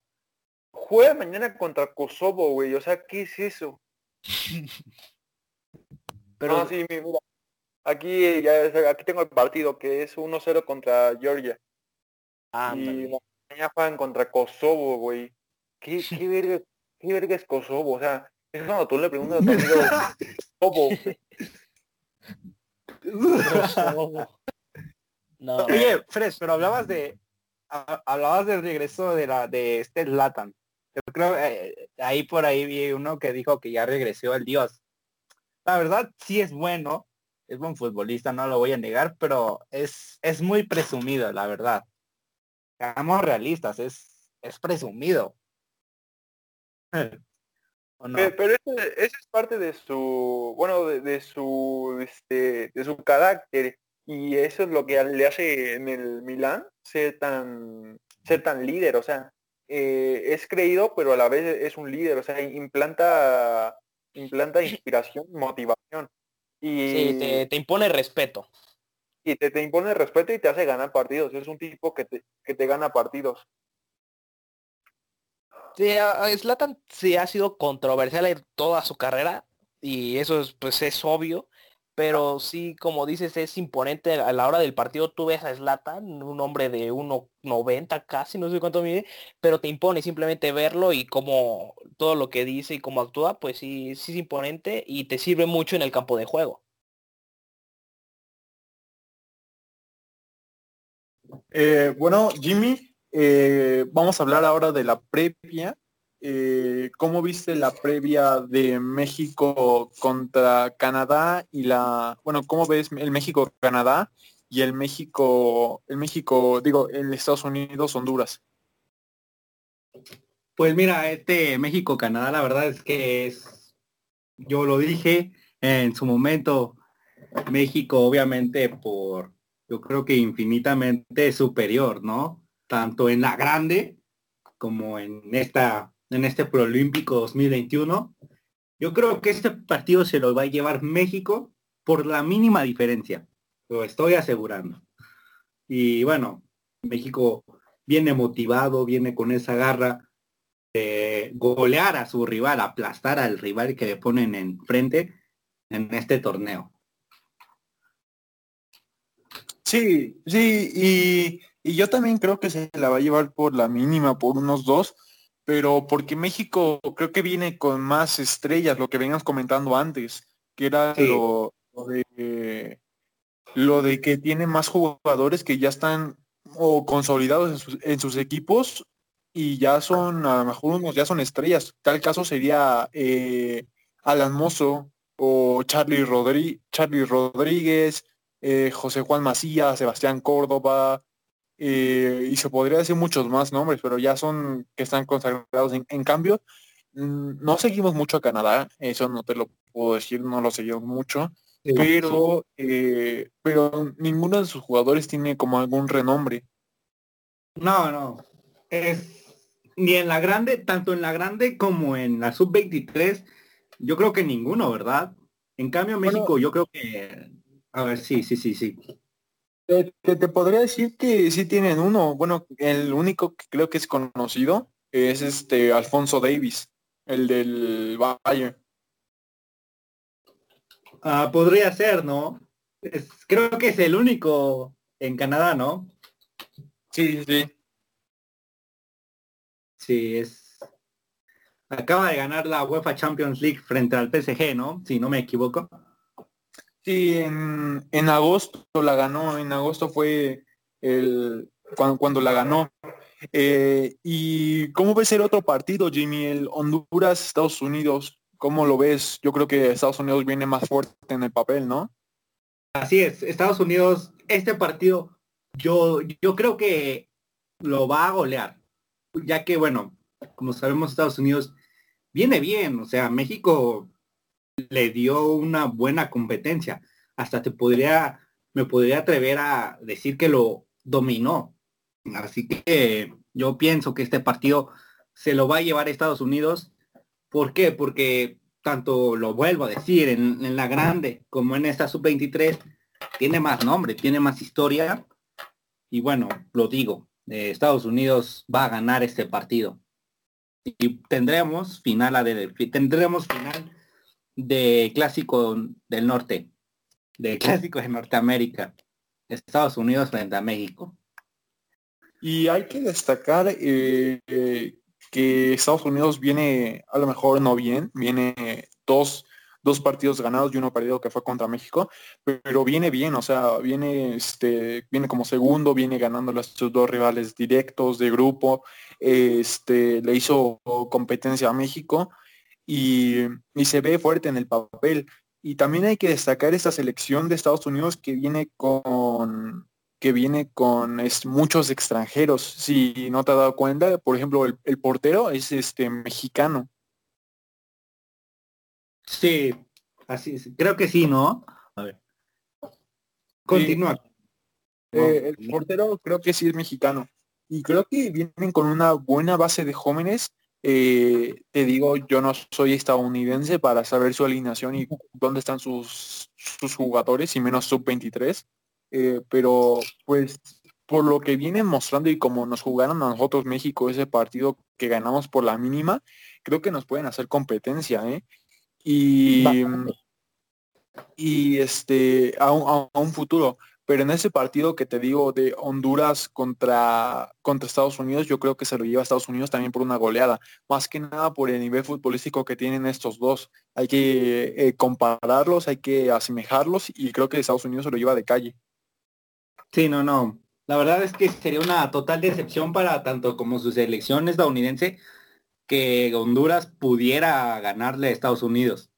Juega mañana contra Kosovo, güey. O sea, ¿qué es eso? Pero No, sí, mi- mira. Aquí ya aquí tengo el partido que es 1-0 contra Georgia. ándale. Y mañana juegan contra Kosovo, güey. ¿Qué, qué, verga, ¿Qué verga es Kosovo? O sea, es cuando tú le preguntas a tu amigo, Kosovo. No. Oye, Fres, pero hablabas de ha- hablabas del regreso de la de este Latan. Yo creo eh, ahí por ahí vi uno que dijo que ya regresó el dios. La verdad sí es bueno, es buen futbolista, no lo voy a negar, pero es es muy presumido, la verdad. Seamos realistas, es es presumido. ¿O no? Pe- Pero ese es parte de su, bueno, de, de su, este, de su carácter y eso es lo que le hace en el Milán ser tan, ser tan líder, o sea, eh, es creído pero a la vez es un líder, o sea, implanta, implanta inspiración, motivación y, Sí, te, te impone respeto. y te, te impone respeto y te hace ganar partidos, es un tipo que te, que te gana partidos. Sí, Zlatan sí ha sido controversial en toda su carrera y eso es, pues es obvio, pero sí, como dices, es imponente a la hora del partido. Tú ves a Zlatan, un hombre de 1.90 casi, no sé cuánto mide, pero te impone simplemente verlo y como todo lo que dice y cómo actúa, pues sí, sí es imponente y te sirve mucho en el campo de juego. Eh, bueno, Jimmy, eh, vamos a hablar ahora de la previa. Eh, ¿Cómo viste la previa de México contra Canadá y la, bueno, cómo ves el México-Canadá y el México, el México, digo, el Estados Unidos-Honduras? Pues mira, este México-Canadá, la verdad es que es, yo lo dije en su momento, México obviamente por, yo creo que infinitamente superior, ¿no? Tanto en la grande como en esta, en este Proolímpico 2021. Yo creo que este partido se lo va a llevar México por la mínima diferencia, lo estoy asegurando. Y bueno, México viene motivado, viene con esa garra de golear a su rival, aplastar al rival que le ponen enfrente en este torneo. Sí, sí, y, y yo también creo que se la va a llevar por la mínima, por unos dos, pero porque México creo que viene con más estrellas, lo que veníamos comentando antes, que era Sí. lo, lo de lo de que tiene más jugadores que ya están o consolidados en sus, en sus equipos y ya son, a lo mejor unos ya son estrellas. Tal caso sería eh, Alan Mozo o Charlie Rodríguez, eh, José Juan Macías, Sebastián Córdoba, eh, y se podría decir muchos más nombres, pero ya son que están consagrados. En, en cambio, mm, no seguimos mucho a Canadá, eso no te lo puedo decir, no lo seguimos mucho, pero, eh, pero ninguno de sus jugadores tiene como algún renombre. No, no. Es ni en la grande, tanto en la grande como en la sub-23, yo creo que ninguno, ¿verdad? En cambio, Bueno. México, yo creo que... A ver, sí, sí, sí, sí. Te, te- te podría decir que sí tienen uno, bueno, el único que creo que es conocido es este Alfonso Davis, el del Valle. Ah, podría ser, ¿no? creo que es el único en Canadá, ¿no? Sí, sí. Sí, es. Acaba de ganar la UEFA Champions League frente al PSG, ¿no? Si no me equivoco. Sí, en, en agosto la ganó. En agosto fue el cuando, cuando la ganó. Eh, ¿Y cómo ves el otro partido, Jimmy? El Honduras-Estados Unidos. ¿Cómo lo ves? Yo creo que Estados Unidos viene más fuerte en el papel, ¿no? Así es, Estados Unidos, este partido, yo, yo creo que lo va a golear, ya que, bueno, como sabemos, Estados Unidos viene bien, o sea, México le dio una buena competencia, hasta te podría, me podría atrever a decir que lo dominó. Así que yo pienso que este partido se lo va a llevar a Estados Unidos ¿Por qué? Porque tanto lo vuelvo a decir, en, la grande como en esta sub-23, tiene más nombre, tiene más historia. Y bueno, lo digo, eh, Estados Unidos va a ganar este partido. Y tendremos final tendremos final de clásico del norte, de clásico de Norteamérica, Estados Unidos frente a México. Y hay que destacar eh, que Estados Unidos viene a lo mejor no bien, viene dos, dos partidos ganados y uno perdido que fue contra México, pero viene bien, o sea, viene, este, viene como segundo, viene ganando a sus dos rivales directos de grupo, este, le hizo competencia a México y, y se ve fuerte en el papel. Y también hay que destacar esta selección de Estados Unidos que viene con que viene con muchos extranjeros. Si no te has dado cuenta, por ejemplo, el, portero es este mexicano. Sí, así creo que sí, ¿no? A ver. Continúa. Eh, el portero creo que sí es mexicano. Y creo que vienen con una buena base de jóvenes. Eh, te digo, yo no soy estadounidense para saber su alineación y dónde están sus, sus jugadores, y menos sub-23 eh, pero pues por lo que vienen mostrando y como nos jugaron a nosotros México ese partido que ganamos por la mínima, creo que nos pueden hacer competencia, ¿eh? Y, y este, a un, futuro. Pero en ese partido que te digo de Honduras contra, contra Estados Unidos, yo creo que se lo lleva a Estados Unidos también por una goleada. Más que nada por el nivel futbolístico que tienen estos dos. Hay que eh, compararlos, hay que asemejarlos y creo que Estados Unidos se lo lleva de calle. Sí, no, no. La verdad es que sería una total decepción para tanto como su selección estadounidense que Honduras pudiera ganarle a Estados Unidos.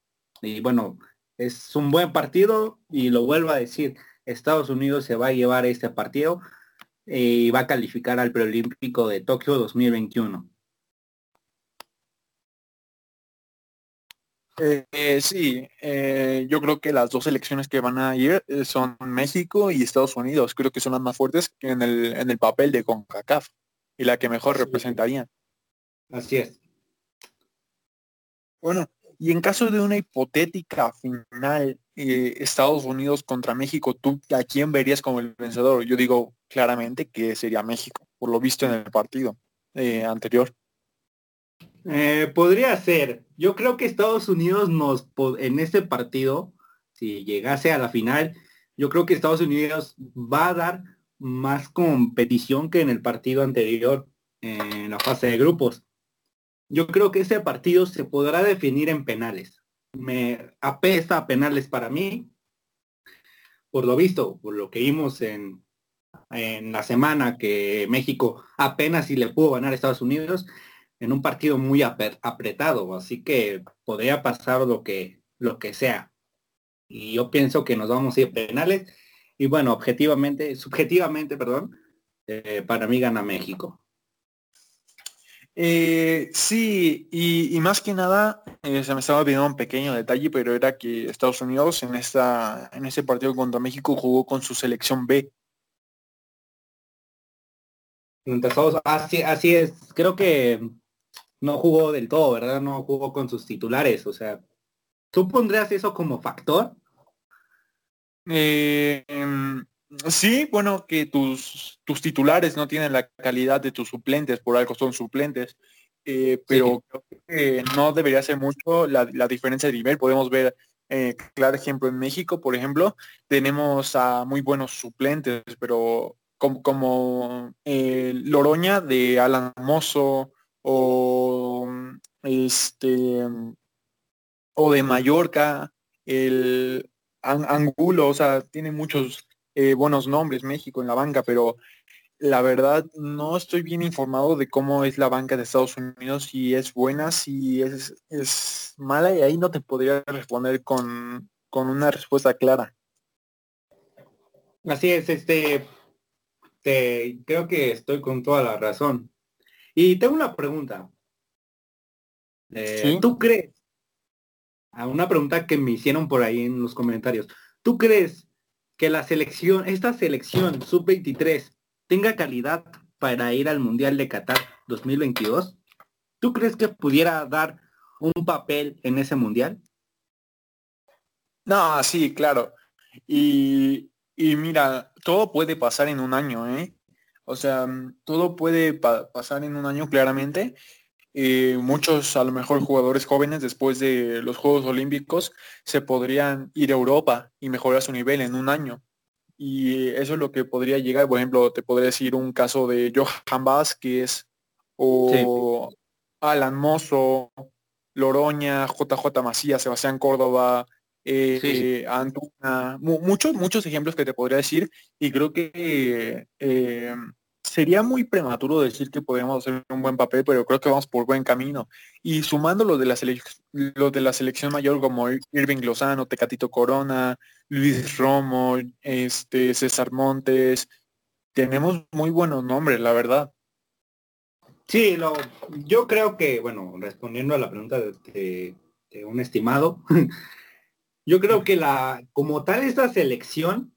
Y bueno, es un buen partido y lo vuelvo a decir, Estados Unidos se va a llevar este partido y va a calificar al preolímpico de Tokio 2021. Eh, sí, eh, yo creo que las dos elecciones que van a ir eh, son México y Estados Unidos. Creo que son las más fuertes que en el, en el papel de CONCACAF y la que mejor representarían. Así es. Bueno, y en caso de una hipotética final Estados Unidos contra México, ¿tú a quién verías como el vencedor? Yo digo claramente que sería México, por lo visto en el partido anterior. Eh, podría ser. Yo creo que Estados Unidos nos, en este partido, si llegase a la final, yo creo que Estados Unidos va a dar más competición que en el partido anterior, en la fase de grupos. Yo creo que ese partido se podrá definir en penales. Me apesta a penales para mí. Por lo visto, por lo que vimos en, en la semana que México apenas si le pudo ganar a Estados Unidos, en un partido muy apretado, así que podría pasar lo que, lo que sea. Y yo pienso que nos vamos a ir penales. Y bueno, objetivamente, subjetivamente, perdón, eh, para mí gana México. Eh, sí, y, más que nada, eh, se me estaba olvidando un pequeño detalle, pero era que Estados Unidos en esta, en ese partido contra México jugó con su selección B. Así, así es, creo que no jugó del todo, ¿verdad? No jugó con sus titulares. O sea, ¿tú pondrías eso como factor? Eh, em, sí, bueno, que tus, tus titulares no tienen la calidad de tus suplentes, por algo son suplentes. Eh, pero creo que no debería ser mucho la, diferencia de nivel. Podemos ver Eh, claro ejemplo, en México, por ejemplo, tenemos a muy buenos suplentes, pero como, como eh, Loroña de Alan Mozo o este o de Mallorca, el Angulo, o sea, tiene muchos eh, buenos nombres México en la banca, pero la verdad no estoy bien informado de cómo es la banca de Estados Unidos, si es buena, si es, es mala, y ahí no te podría responder con, con una respuesta clara. Así es, este, te, creo que estoy con toda la razón. Y tengo una pregunta. Eh, ¿Tú crees? A una pregunta que me hicieron por ahí en los comentarios. ¿Tú crees que la selección, esta selección sub-23 tenga calidad para ir al Mundial de Qatar 2022? ¿Tú crees que pudiera dar un papel en ese Mundial? No, sí, claro. Y, mira, todo puede pasar en un año, ¿eh? O sea, todo puede pasar en un año claramente. Eh, muchos, a lo mejor, jugadores jóvenes después de los Juegos Olímpicos se podrían ir a Europa y mejorar su nivel en un año. Y eso es lo que podría llegar. Por ejemplo, te podría decir un caso de Johan Vázquez o Alan Mozo, Loroña, JJ Macías, Sebastián Córdoba, eh, Antuna, muchos, muchos ejemplos que te podría decir. Y creo que eh, sería muy prematuro decir que podemos hacer un buen papel, pero creo que vamos por buen camino. Y sumando lo de la, lo de la selección mayor como Irving Lozano, Tecatito Corona, Luis Romo, este, César Montes, tenemos muy buenos nombres, la verdad. Sí, lo, yo creo que, bueno, respondiendo a la pregunta de, de un estimado, yo creo que la, como tal, esta selección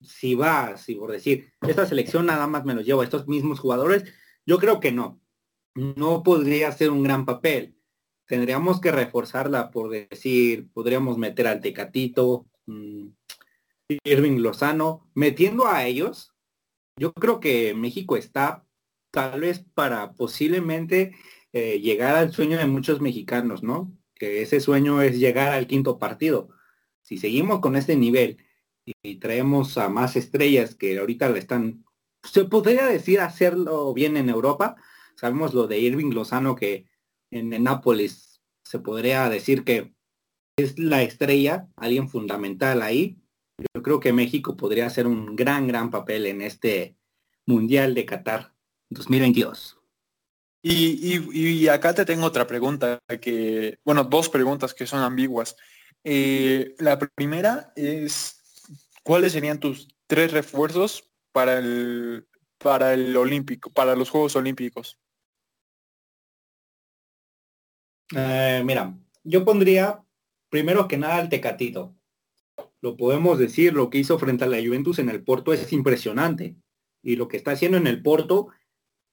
si va, si por decir, esta selección nada más me lo llevo a estos mismos jugadores, yo creo que no. No podría ser un gran papel. Tendríamos que reforzarla por decir, podríamos meter al Tecatito, mm, Irving Lozano, metiendo a ellos. Yo creo que México está tal vez para posiblemente eh, llegar al sueño de muchos mexicanos, ¿no? Que ese sueño es llegar al quinto partido. Si seguimos con este nivel y traemos a más estrellas que ahorita le están, se podría decir hacerlo bien en Europa. Sabemos lo de Irving Lozano que en, Nápoles se podría decir que es la estrella, alguien fundamental ahí. Yo creo que México podría hacer un gran, gran papel en este Mundial de Qatar 2022. Y, acá te tengo otra pregunta, que, bueno, dos preguntas que son ambiguas. Eh, la primera es, ¿cuáles serían tus tres refuerzos para el para el olímpico, para los Juegos Olímpicos? Eh, mira, yo pondría primero que nada el Tecatito. Lo podemos decir, lo que hizo frente a la Juventus en el Porto es impresionante. Y lo que está haciendo en el Porto,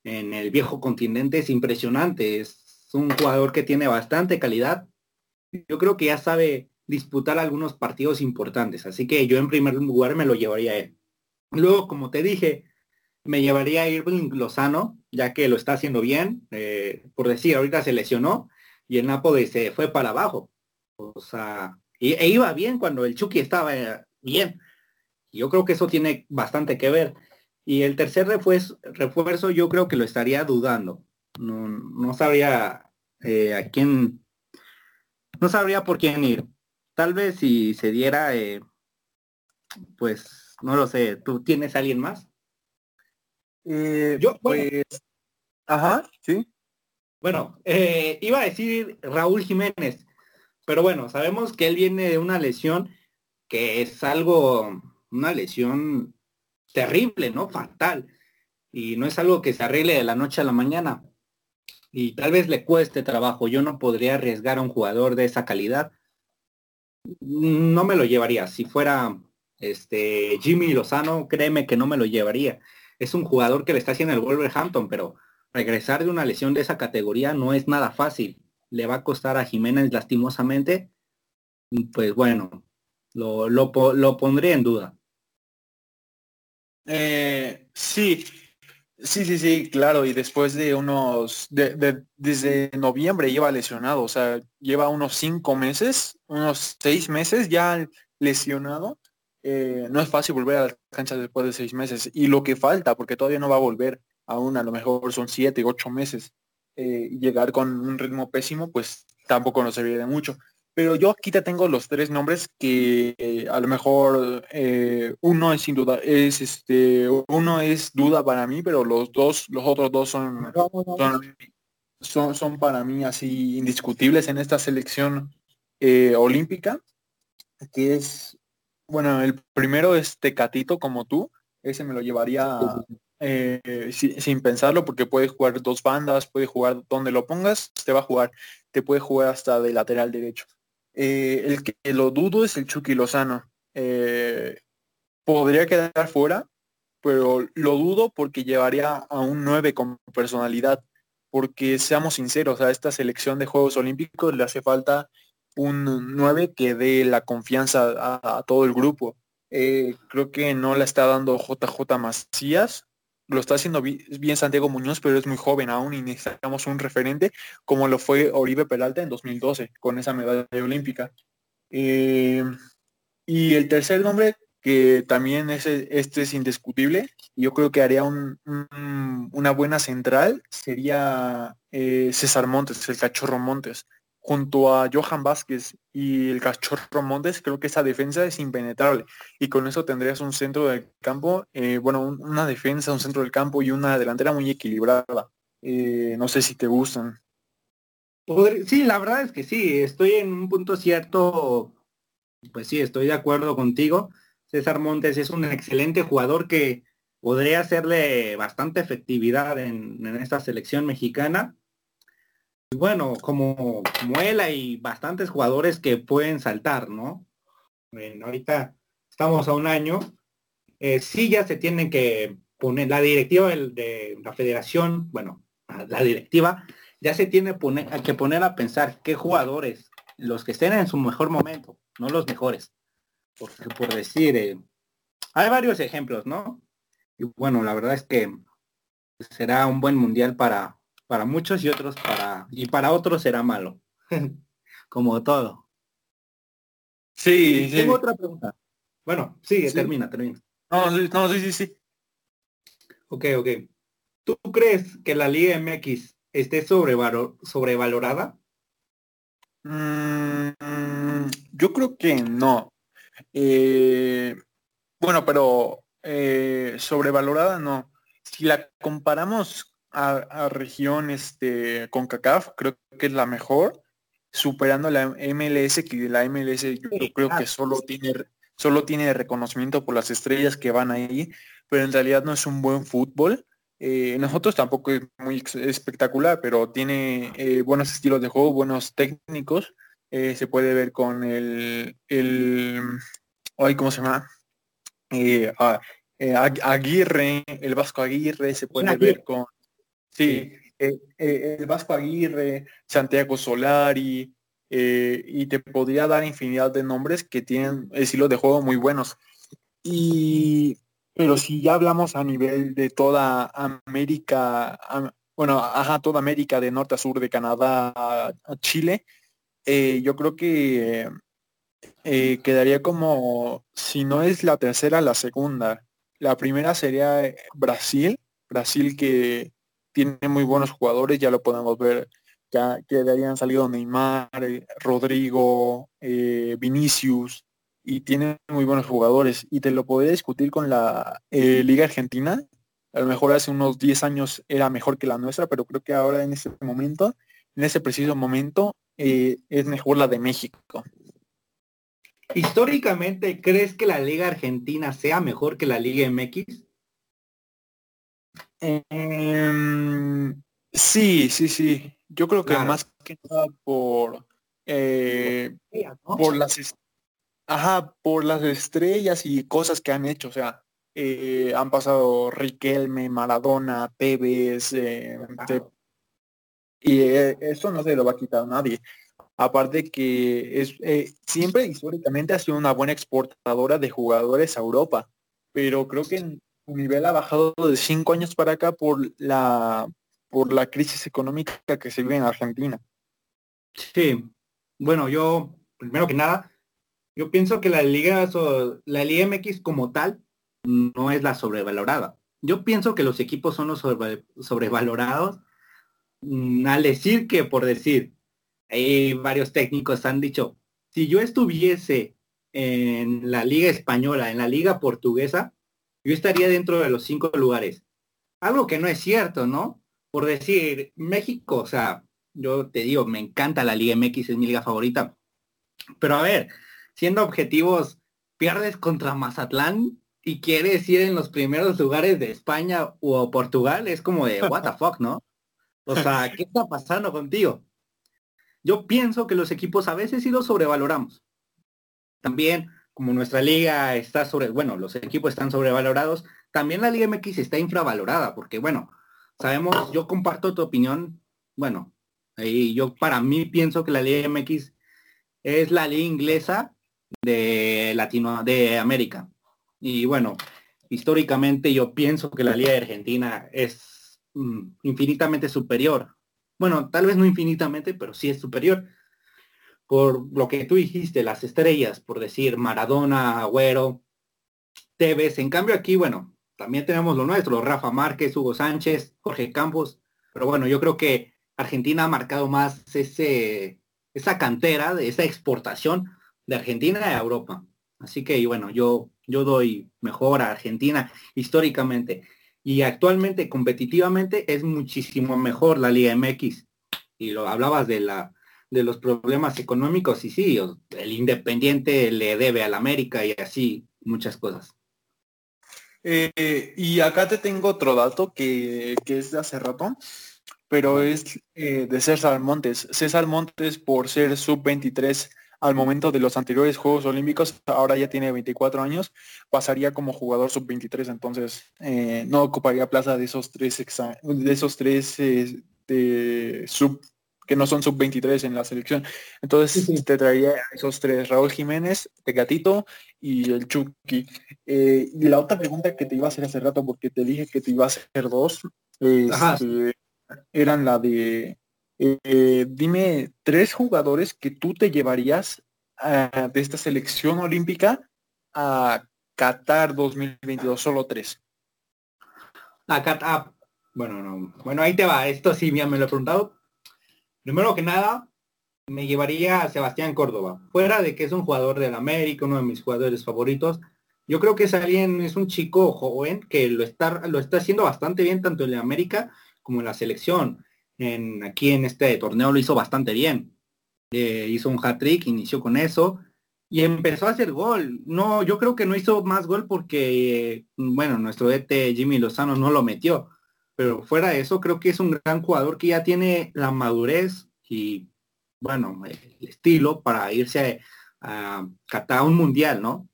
en el viejo continente, es impresionante. Es un jugador que tiene bastante calidad. Yo creo que ya sabe disputar algunos partidos importantes. Así que yo en primer lugar me lo llevaría a él. Luego, como te dije, me llevaría a Irving Lozano, ya que lo está haciendo bien. Eh, por decir, ahorita se lesionó y el Nápoles se fue para abajo. O sea, e iba bien cuando el Chucky estaba eh, bien. Yo creo que eso tiene bastante que ver. Y el tercer refuerzo, refuerzo yo creo que lo estaría dudando. No, no sabría eh, a quién, no sabría por quién ir tal vez si se diera, eh, pues, no lo sé, ¿tú tienes alguien más? Eh, Yo, pues, ajá, sí. Bueno, eh, iba a decir Raúl Jiménez, pero bueno, sabemos que él viene de una lesión que es algo, una lesión terrible, ¿no? Fatal. Y no es algo que se arregle de la noche a la mañana. Y tal vez le cueste trabajo. Yo no podría arriesgar a un jugador de esa calidad no me lo llevaría. Si fuera este Jimmy Lozano, créeme que no me lo llevaría. Es un jugador que le está haciendo el Wolverhampton, pero regresar de una lesión de esa categoría no es nada fácil. Le va a costar a Jiménez lastimosamente. Pues bueno, lo, lo, lo pondré en duda. Eh, sí, sí, sí, sí, claro. Y después de unos, de, desde noviembre lleva lesionado, o sea, lleva unos cinco meses unos seis meses ya lesionado. Eh, no es fácil volver a la cancha después de seis meses. Y lo que falta, porque todavía no va a volver aún, a lo mejor son siete, ocho meses, eh, llegar con un ritmo pésimo, pues tampoco nos serviría de mucho. Pero yo aquí te tengo los tres nombres que eh, a lo mejor uno es sin duda, es este, uno es duda para mí, pero los dos, los otros dos son, son, son para mí así indiscutibles en esta selección olímpica, que es bueno, el primero es Tecatito como tú. Ese me lo llevaría eh, sin pensarlo porque puede jugar dos bandas, puede jugar donde lo pongas, te va a jugar. Te puede jugar hasta de lateral derecho. Eh, el que lo dudo es el Chucky Lozano. Eh, podría quedar fuera, pero lo dudo porque llevaría a un 9 con personalidad. Porque seamos sinceros, a esta selección de Juegos Olímpicos le hace falta un 9 que dé la confianza a, todo el grupo. Eh, creo que no la está dando JJ Macías, lo está haciendo bien Santiago Muñoz, pero es muy joven aún y necesitamos un referente como lo fue Oribe Peralta en 2012 con esa medalla olímpica. Eh, y el tercer nombre, que también es, este es indiscutible, yo creo que haría una buena central, sería eh, César Montes, el cachorro Montes junto a Johan Vázquez y el Cachorro Montes, creo que esa defensa es impenetrable. Y con eso tendrías un centro del campo, eh, bueno, una defensa, un centro del campo y una delantera muy equilibrada. Eh, no sé si te gustan. Sí, la verdad es que sí, estoy en un punto cierto, pues sí, estoy de acuerdo contigo. César Montes es un excelente jugador que podría hacerle bastante efectividad en, en esta selección mexicana bueno, como, Muela y bastantes jugadores que pueden saltar, ¿no? ahorita estamos a un año. Eh, sí ya se tienen que poner, la directiva de la federación, bueno, la directiva ya se tiene que poner a pensar qué jugadores, los que estén en su mejor momento, no los mejores. Porque por decir, eh, hay varios ejemplos, ¿no? Y bueno, la verdad es que será un buen mundial para, para muchos y otros para y para otros será malo como todo. Sí, tengo otra pregunta. Bueno sigue termina termina. No, no sí sí sí. Ok ok. Tú crees que la liga mx esté sobrevalorada mm, yo creo que no. Eh, bueno pero eh, sobrevalorada no. Si la comparamos a, región este, con CACAF, creo que es la mejor, superando la MLS, que la MLS yo creo que solo tiene, solo tiene reconocimiento por las estrellas que van ahí, pero en realidad no es un buen fútbol. Eh, nosotros tampoco es muy espectacular, pero tiene eh, buenos estilos de juego, buenos técnicos. Eh, se puede ver con el, el ¿cómo se llama? Ah, Aguirre, el Vasco Aguirre, se puede ver con Sí, eh, eh, el Vasco Aguirre, Santiago Solari, eh, y te podría dar infinidad de nombres que tienen estilos de juego muy buenos. Y, pero si ya hablamos a nivel de toda América, bueno, ajá, toda América de norte a sur, de Canadá a, Chile, yo creo que quedaría como, si no es la tercera, la segunda. La primera sería Brasil, Brasil que tiene muy buenos jugadores, ya lo podemos ver, ya que de ahí han salido Neymar, eh, Rodrigo, eh, Vinicius, y tiene muy buenos jugadores. Y te lo podría discutir con la eh, Liga Argentina. A lo mejor hace unos 10 años era mejor que la nuestra, pero creo que ahora en este momento, en ese preciso momento, es mejor la de México. Históricamente, ¿crees que la Liga Argentina sea mejor que la Liga MX? Em, sí, sí, sí. Yo creo que más que nada por eh, por las ajá, por las estrellas y cosas que han hecho. O sea, eh, han pasado Riquelme, Maradona, Tevez, eh, y eso no se lo va a quitar nadie. Aparte que es siempre históricamente ha sido una buena exportadora de jugadores a Europa, pero creo que nivel ha bajado de cinco años para acá por la por la crisis económica que se vive en Argentina. Sí, bueno, yo primero que nada, yo pienso que la Liga, la Liga MX como tal no es la sobrevalorada. Yo pienso que los equipos son los sobrevalorados mm, al decir que, por decir, hay varios técnicos han dicho, si yo estuviese en la liga española, en la liga portuguesa, yo estaría dentro de los cinco lugares. Algo que no es cierto, ¿no? Por decir, México, o sea, yo te digo, me encanta la Liga MX, es mi liga favorita. Pero a ver, siendo objetivos, pierdes contra Mazatlán y quieres ir en los primeros lugares de España o Portugal, es como de, what the fuck, ¿no? O sea, ¿qué está pasando contigo? Yo pienso que los equipos a veces sí los sobrevaloramos. También, como nuestra liga está sobre, bueno, los equipos están sobrevalorados, también la Liga MX está infravalorada, porque bueno, sabemos, yo comparto tu opinión, bueno, y yo para mí pienso que la Liga MX es la liga inglesa de Latino, de América. Y bueno, históricamente yo pienso que la Liga de Argentina es mm, infinitamente superior bueno, tal vez no infinitamente, pero sí es superior. Por lo que tú dijiste, las estrellas, por decir Maradona, Agüero, Tevez. En cambio aquí, bueno, también tenemos lo nuestro, Rafa Márquez, Hugo Sánchez, Jorge Campos. Pero bueno, yo creo que Argentina ha marcado más ese, esa cantera, de esa exportación de Argentina a Europa. Así que, y bueno, yo, yo doy mejor a Argentina históricamente y actualmente competitivamente es muchísimo mejor la Liga MX. Y lo hablabas de la de los problemas económicos y sí, el Independiente le debe al América y así muchas cosas. Eh, y acá te tengo otro dato que, es de hace rato, pero es eh, de César Montes. César Montes por ser sub-23 al momento de los anteriores Juegos Olímpicos, ahora ya tiene 24 años, pasaría como jugador sub-23, entonces eh, no ocuparía plaza de esos tres, de esos tres de sub que no son sub-23 en la selección. Entonces te traería esos tres, Raúl Jiménez, Pegatito y el Chucky. Eh, y la otra pregunta que te iba a hacer hace rato, porque te dije que te iba a hacer dos, este, eran la de eh, dime tres jugadores que tú te llevarías ah, de esta selección olímpica a Qatar 2022, solo tres. A Qatar, bueno, no, bueno, ahí te va, esto sí me lo he preguntado. Primero que nada, me llevaría a Sebastián Córdoba. Fuera de que es un jugador del América, uno de mis jugadores favoritos, yo creo que es alguien, es un chico joven que lo está, lo está haciendo bastante bien tanto en la América como en la selección en, aquí en este torneo lo hizo bastante bien. Eh, hizo un hat-trick, inició con eso y empezó a hacer gol. No, yo creo que no hizo más gol porque, bueno, nuestro DT Jimmy Lozano no lo metió. Pero fuera de eso, creo que es un gran jugador que ya tiene la madurez y, bueno, el estilo para irse a, a un mundial, ¿no?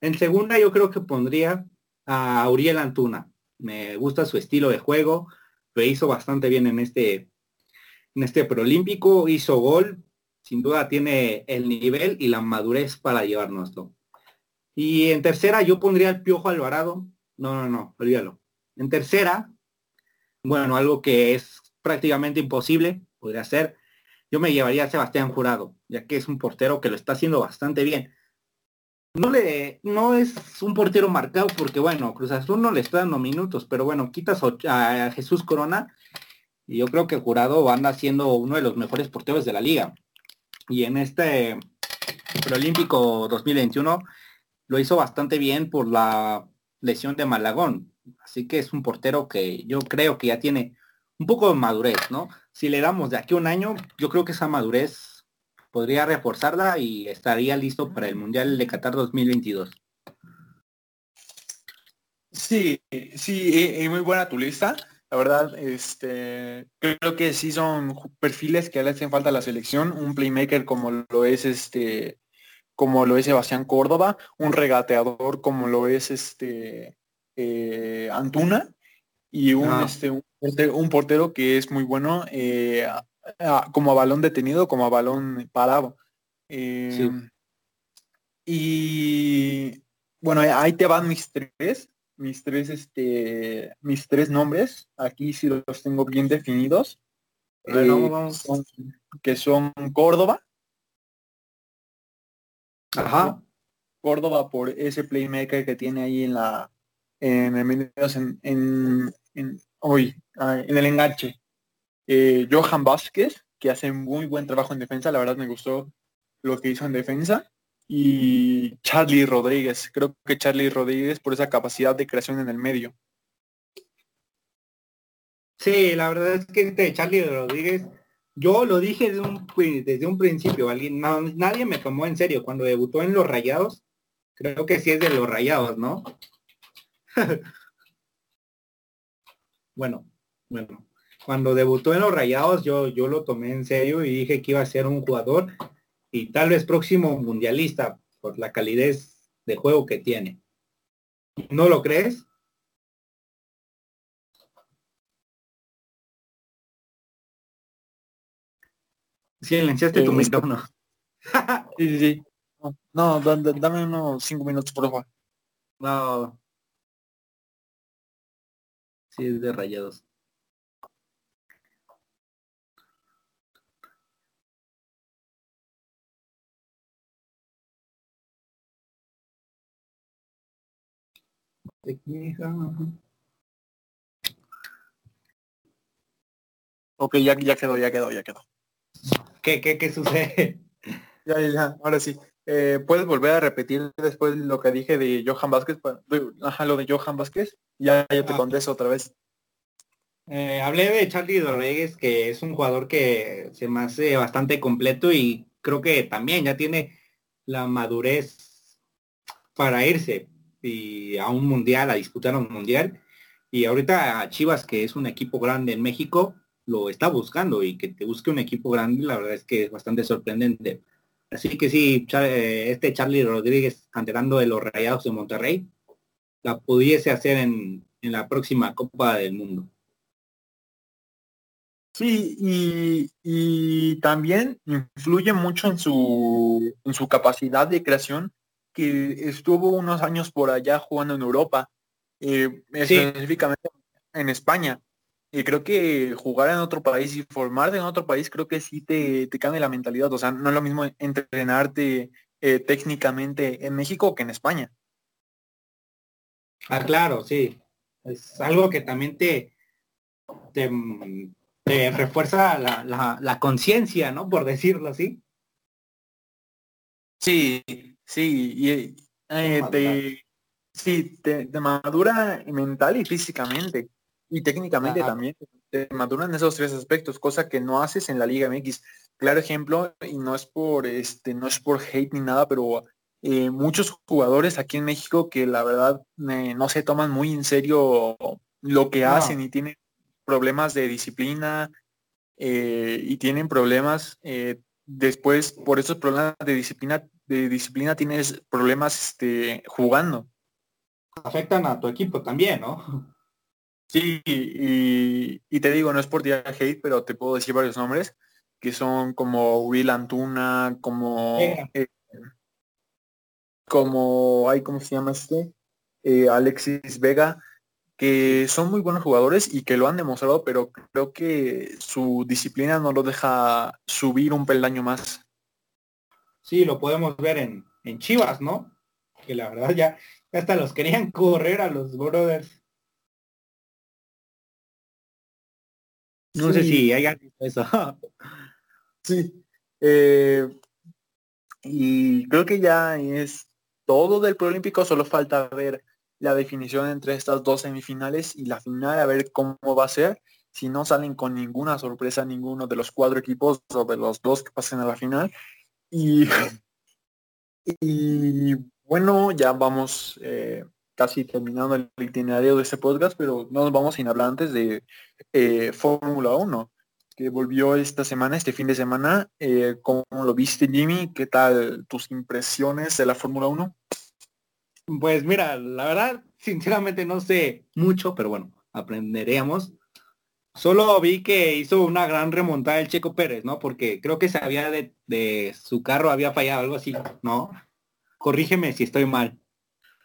En segunda, yo creo que pondría a Uriel Antuna. Me gusta su estilo de juego lo hizo bastante bien en este, en este preolímpico, hizo gol, sin duda tiene el nivel y la madurez para llevarnos esto. Y en tercera yo pondría el Piojo Alvarado. No, no, no, olvídalo. En tercera, bueno, algo que es prácticamente imposible, podría ser, yo me llevaría a Sebastián Jurado, ya que es un portero que lo está haciendo bastante bien no le no es un portero marcado porque bueno, Cruz Azul no le está dando minutos, pero bueno, quitas a Jesús Corona y yo creo que Jurado anda siendo uno de los mejores porteros de la liga. Y en este Preolímpico 2021 lo hizo bastante bien por la lesión de Malagón. Así que es un portero que yo creo que ya tiene un poco de madurez, ¿no? Si le damos de aquí un año, yo creo que esa madurez podría reforzarla y estaría listo para el Mundial de Qatar 2022. Sí, sí, muy buena tu lista. La verdad, este, creo que sí son perfiles que le hacen falta a la selección. Un playmaker como lo es este, como lo es Sebastián Córdoba, un regateador como lo es este eh, Antuna y un, ah. este, un, portero, que es muy bueno eh, como a balón detenido, como a balón parado. Em, y bueno, ahí te van mis tres, mis tres, este, mis tres nombres. Aquí sí los tengo bien definidos. Eh, que son Córdoba, Ajá. Córdoba por ese playmaker que tiene ahí en la en en, en, hoy en el enganche. Eh, Johan Vázquez, que hace muy buen trabajo en defensa, la verdad me gustó lo que hizo en defensa. Y Charlie Rodríguez, creo que Charlie Rodríguez por esa capacidad de creación en el medio. Sí, la verdad es que este Charlie Rodríguez, yo lo dije desde un, principio, alguien, nadie me tomó en serio. Cuando debutó en los Rayados, creo que sí es de los Rayados, ¿no? bueno, bueno. Cuando debutó en los Rayados, yo, yo lo tomé en serio y dije que iba a ser un jugador y tal vez próximo mundialista por la calidez de juego que tiene. ¿No lo crees? Silenciaste tu micrófono. sí, sí, sí. No, dame unos cinco minutos, por favor. No. Sí, es de rayados. Ok, ya, ya quedó, ya quedó, ya quedó. ¿Qué, qué, qué sucede? Ya, ya, ahora sí. Eh, ¿Puedes volver a repetir después lo que dije de Johan Vázquez? Ajá, lo de Johan Vázquez. Ya yo te ah. contesto otra vez. Eh, hablé de Charlie Rodríguez, que es un jugador que se me hace bastante completo y creo que también ya tiene la madurez para irse y a un mundial, a disputar un mundial. Y ahorita Chivas, que es un equipo grande en México, lo está buscando y que te busque un equipo grande, la verdad es que es bastante sorprendente. Así que sí, eh, este Charlie Rodríguez, canterando de los Rayados de Monterrey, la pudiese hacer en, en la próxima Copa del Mundo. Sí, y, y, también influye mucho en su, en su capacidad de creación que estuvo unos años por allá jugando en Europa, eh, específicamente en España. Y creo que jugar en otro país y formarte en otro país creo que sí te, te cambia la mentalidad. O sea, no es lo mismo entrenarte eh, técnicamente en México que en España. Ah, claro, sí. Es algo que también te, te, refuerza la, la, la conciencia, ¿no? Por decirlo así. Sí, Sí, y eh, te, sí, te, madura mental y físicamente. Y técnicamente también. Te maduran esos tres aspectos, cosa que no haces en la Liga MX. Claro ejemplo, y no es por este, no es por hate ni nada, pero eh, muchos jugadores aquí en México que la verdad eh, no se toman muy en serio lo que hacen y tienen problemas de disciplina y tienen problemas después por esos problemas de disciplina de disciplina tienes problemas este, jugando. Afectan a tu equipo también, ¿no? Sí, y, te digo, no es por tirar hate, pero te puedo decir varios nombres, que son como Will Antuna, como... Eh, como, ay, ¿cómo se llama este? Eh, Alexis Vega, que son muy buenos jugadores y que lo han demostrado, pero creo que su disciplina no lo deja subir un peldaño más. Sí, lo podemos ver en, Chivas, ¿no? Que la verdad ya, hasta los querían correr a los brothers. No sé si hay eso. sí. Eh, y creo que ya es todo del Proolímpico, solo falta ver la definición entre estas dos semifinales y la final, a ver cómo va a ser. Si no salen con ninguna sorpresa ninguno de los cuatro equipos o de los dos que pasen a la final, y, y bueno, ya vamos eh, casi terminando el itinerario de este podcast, pero no nos vamos sin hablar antes de eh, Fórmula 1, que volvió esta semana, este fin de semana. Eh, ¿Cómo lo viste, Jimmy? ¿Qué tal tus impresiones de la Fórmula 1? Pues mira, la verdad, sinceramente no sé mucho, pero bueno, aprenderemos. Solo vi que hizo una gran remontada el Checo Pérez, ¿no? Porque creo que se había de, su carro había fallado, algo así, ¿no? Corrígeme si estoy mal.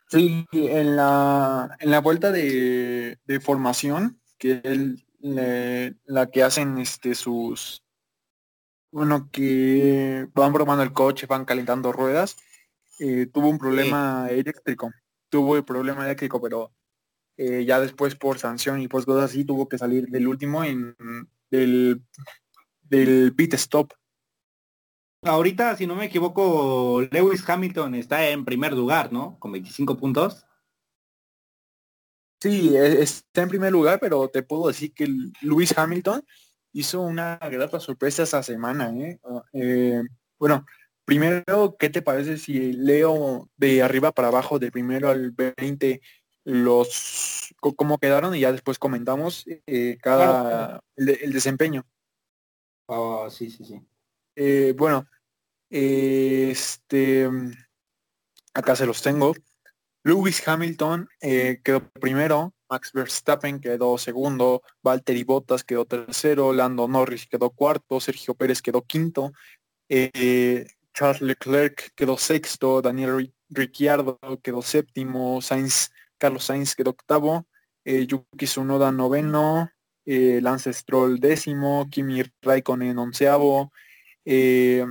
Sí, en la, en la vuelta de, formación, que es la que hacen este sus bueno que van probando el coche, van calentando ruedas eh, tuvo un problema eléctrico, tuvo el problema eléctrico, pero eh, ya después por sanción y por cosas así tuvo que salir del último en del, del pit stop. Ahorita, si no me equivoco, Lewis Hamilton está en primer lugar, ¿no? Con 25 puntos. Sí, e, está en primer lugar, pero te puedo decir que Lewis Hamilton hizo una grata sorpresa esa semana. ¿eh? Ah, eh, bueno, primero, ¿qué te parece si leo de arriba para abajo, de primero al 20, los cómo quedaron y ya después comentamos eh, cada el, desempeño. Oh, sí, sí, sí. Eh, bueno, este acá se los tengo. Lewis Hamilton eh, quedó primero, Max Verstappen quedó segundo, Valtteri Bottas quedó tercero, Lando Norris quedó cuarto, Sergio Pérez quedó quinto, Charles Leclerc quedó sexto, Daniel Ricciardo quedó séptimo, Sainz Carlos Sainz quedó octavo, eh, Yuki Tsunoda noveno, eh, Lance Stroll décimo, Kimi Raikkonen onceavo, eh,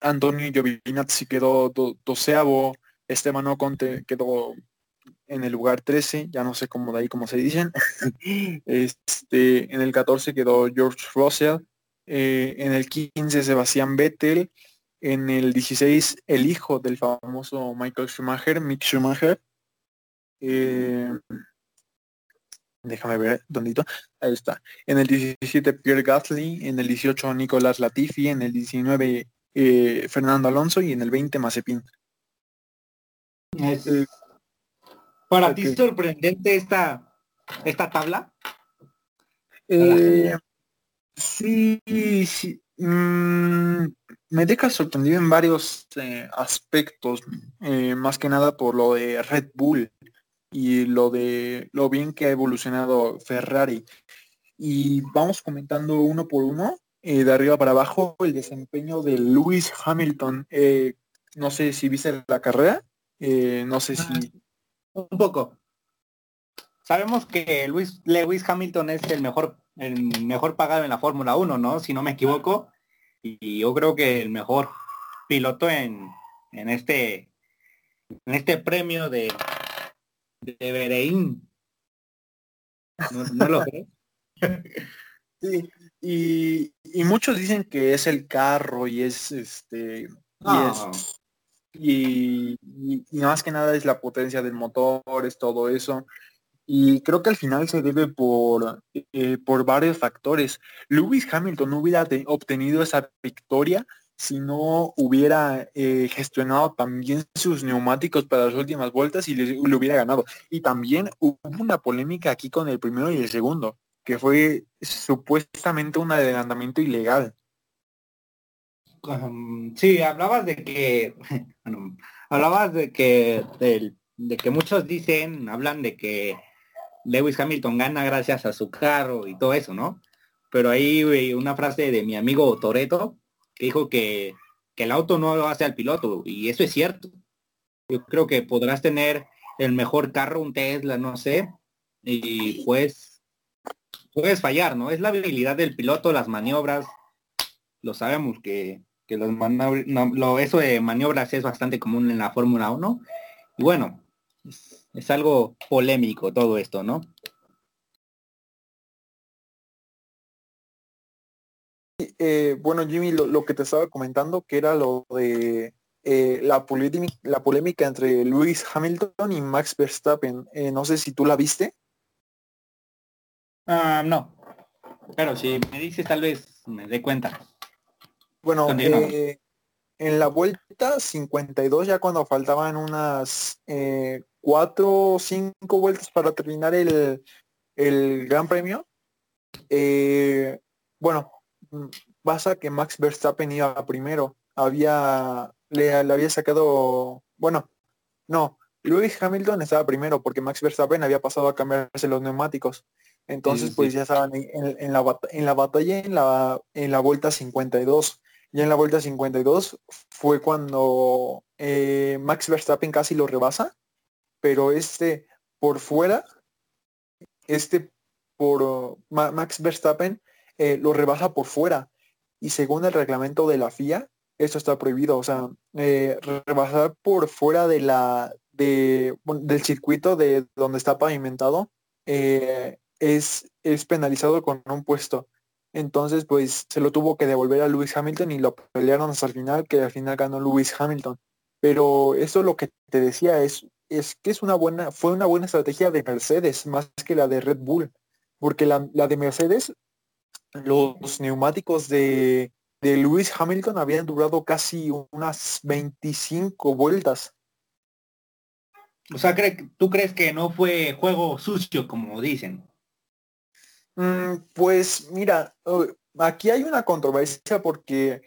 Antonio Giovinazzi quedó doceavo, Esteban Ocon quedó en el lugar 13, ya no sé cómo de ahí cómo se dicen. este, en el 14 quedó George Russell, eh, en el 15 Sebastián Vettel, en el 16 el hijo del famoso Michael Schumacher, Mick Schumacher, eh, déjame ver, ¿dónde Ahí está. En el 17 Pierre Gasly, en el 18 Nicolás Latifi, en el 19 eh, Fernando Alonso y en el 20 Mazepin. Eh, ¿Para ti sorprendente esta, esta tabla? sí, sí. Mm, me deja sorprendido en varios aspectos, más que nada por lo de Red Bull y lo de lo bien que ha evolucionado Ferrari. Y vamos comentando uno por uno, eh, de arriba para abajo, el desempeño de Lewis Hamilton. Eh, no sé si viste la carrera, eh, no sé si... Un poco. Sabemos que Luis, Lewis Hamilton es el mejor, el mejor pagado en la Fórmula 1, ¿no? Si no me equivoco. Y yo creo que el mejor piloto en, en este en este premio de, de Bereín. ¿No, lo crees? sí, y, y, muchos dicen que es el carro y es este y, y, más que nada es la potencia del motor, es todo eso. Y creo que al final se debe por, eh, por varios factores. Lewis Hamilton no hubiera obtenido esa victoria si no hubiera eh, gestionado también sus neumáticos para las últimas vueltas y le, hubiera ganado. Y también hubo una polémica aquí con el primero y el segundo, que fue supuestamente un adelantamiento ilegal. sí, hablabas de que, hablabas de que, de que muchos dicen, hablan de que Lewis Hamilton gana gracias a su carro y todo eso, ¿no? Pero ahí una frase de mi amigo Toreto que dijo que, el auto no lo hace al piloto, y eso es cierto. Yo creo que podrás tener el mejor carro, un Tesla, no sé, y pues puedes fallar, ¿no? Es la habilidad del piloto, las maniobras, lo sabemos que, que los lo, eso de maniobras es bastante común en la Fórmula 1. Y bueno, es algo polémico todo esto, ¿no? Eh, bueno, Jimmy, lo, que te estaba comentando, que era lo de eh, la, la polémica entre Lewis Hamilton y Max Verstappen. Eh, no sé si tú la viste. Ah, no. Pero si me dices, tal vez me dé cuenta. Bueno, en la vuelta 52, ya cuando faltaban unas cuatro o cinco vueltas para terminar el, el Gran Premio, bueno, pasa que Max Verstappen iba primero. Había, le, había sacado, bueno, no, Lewis Hamilton estaba primero porque Max Verstappen había pasado a cambiarse los neumáticos. Entonces, pues ya estaban en, la, en la batalla en la, en la vuelta 52. Ya en la vuelta 52 fue cuando eh, Max Verstappen casi lo rebasa, pero este por fuera, este por Max Verstappen eh, lo rebasa por fuera. Y según el reglamento de la FIA, esto está prohibido. O sea, eh, rebasar por fuera de la de, del circuito de donde está pavimentado eh, es, es penalizado con un puesto. Entonces, pues se lo tuvo que devolver a Lewis Hamilton y lo pelearon hasta el final, que al final ganó Lewis Hamilton. Pero eso lo que te decía es, es que es una buena, fue una buena estrategia de Mercedes más que la de Red Bull. Porque la, la de Mercedes, los neumáticos de, de Lewis Hamilton habían durado casi unas 25 vueltas. O sea, ¿tú crees que no fue juego sucio, como dicen? Mm, pues mira, aquí hay una controversia porque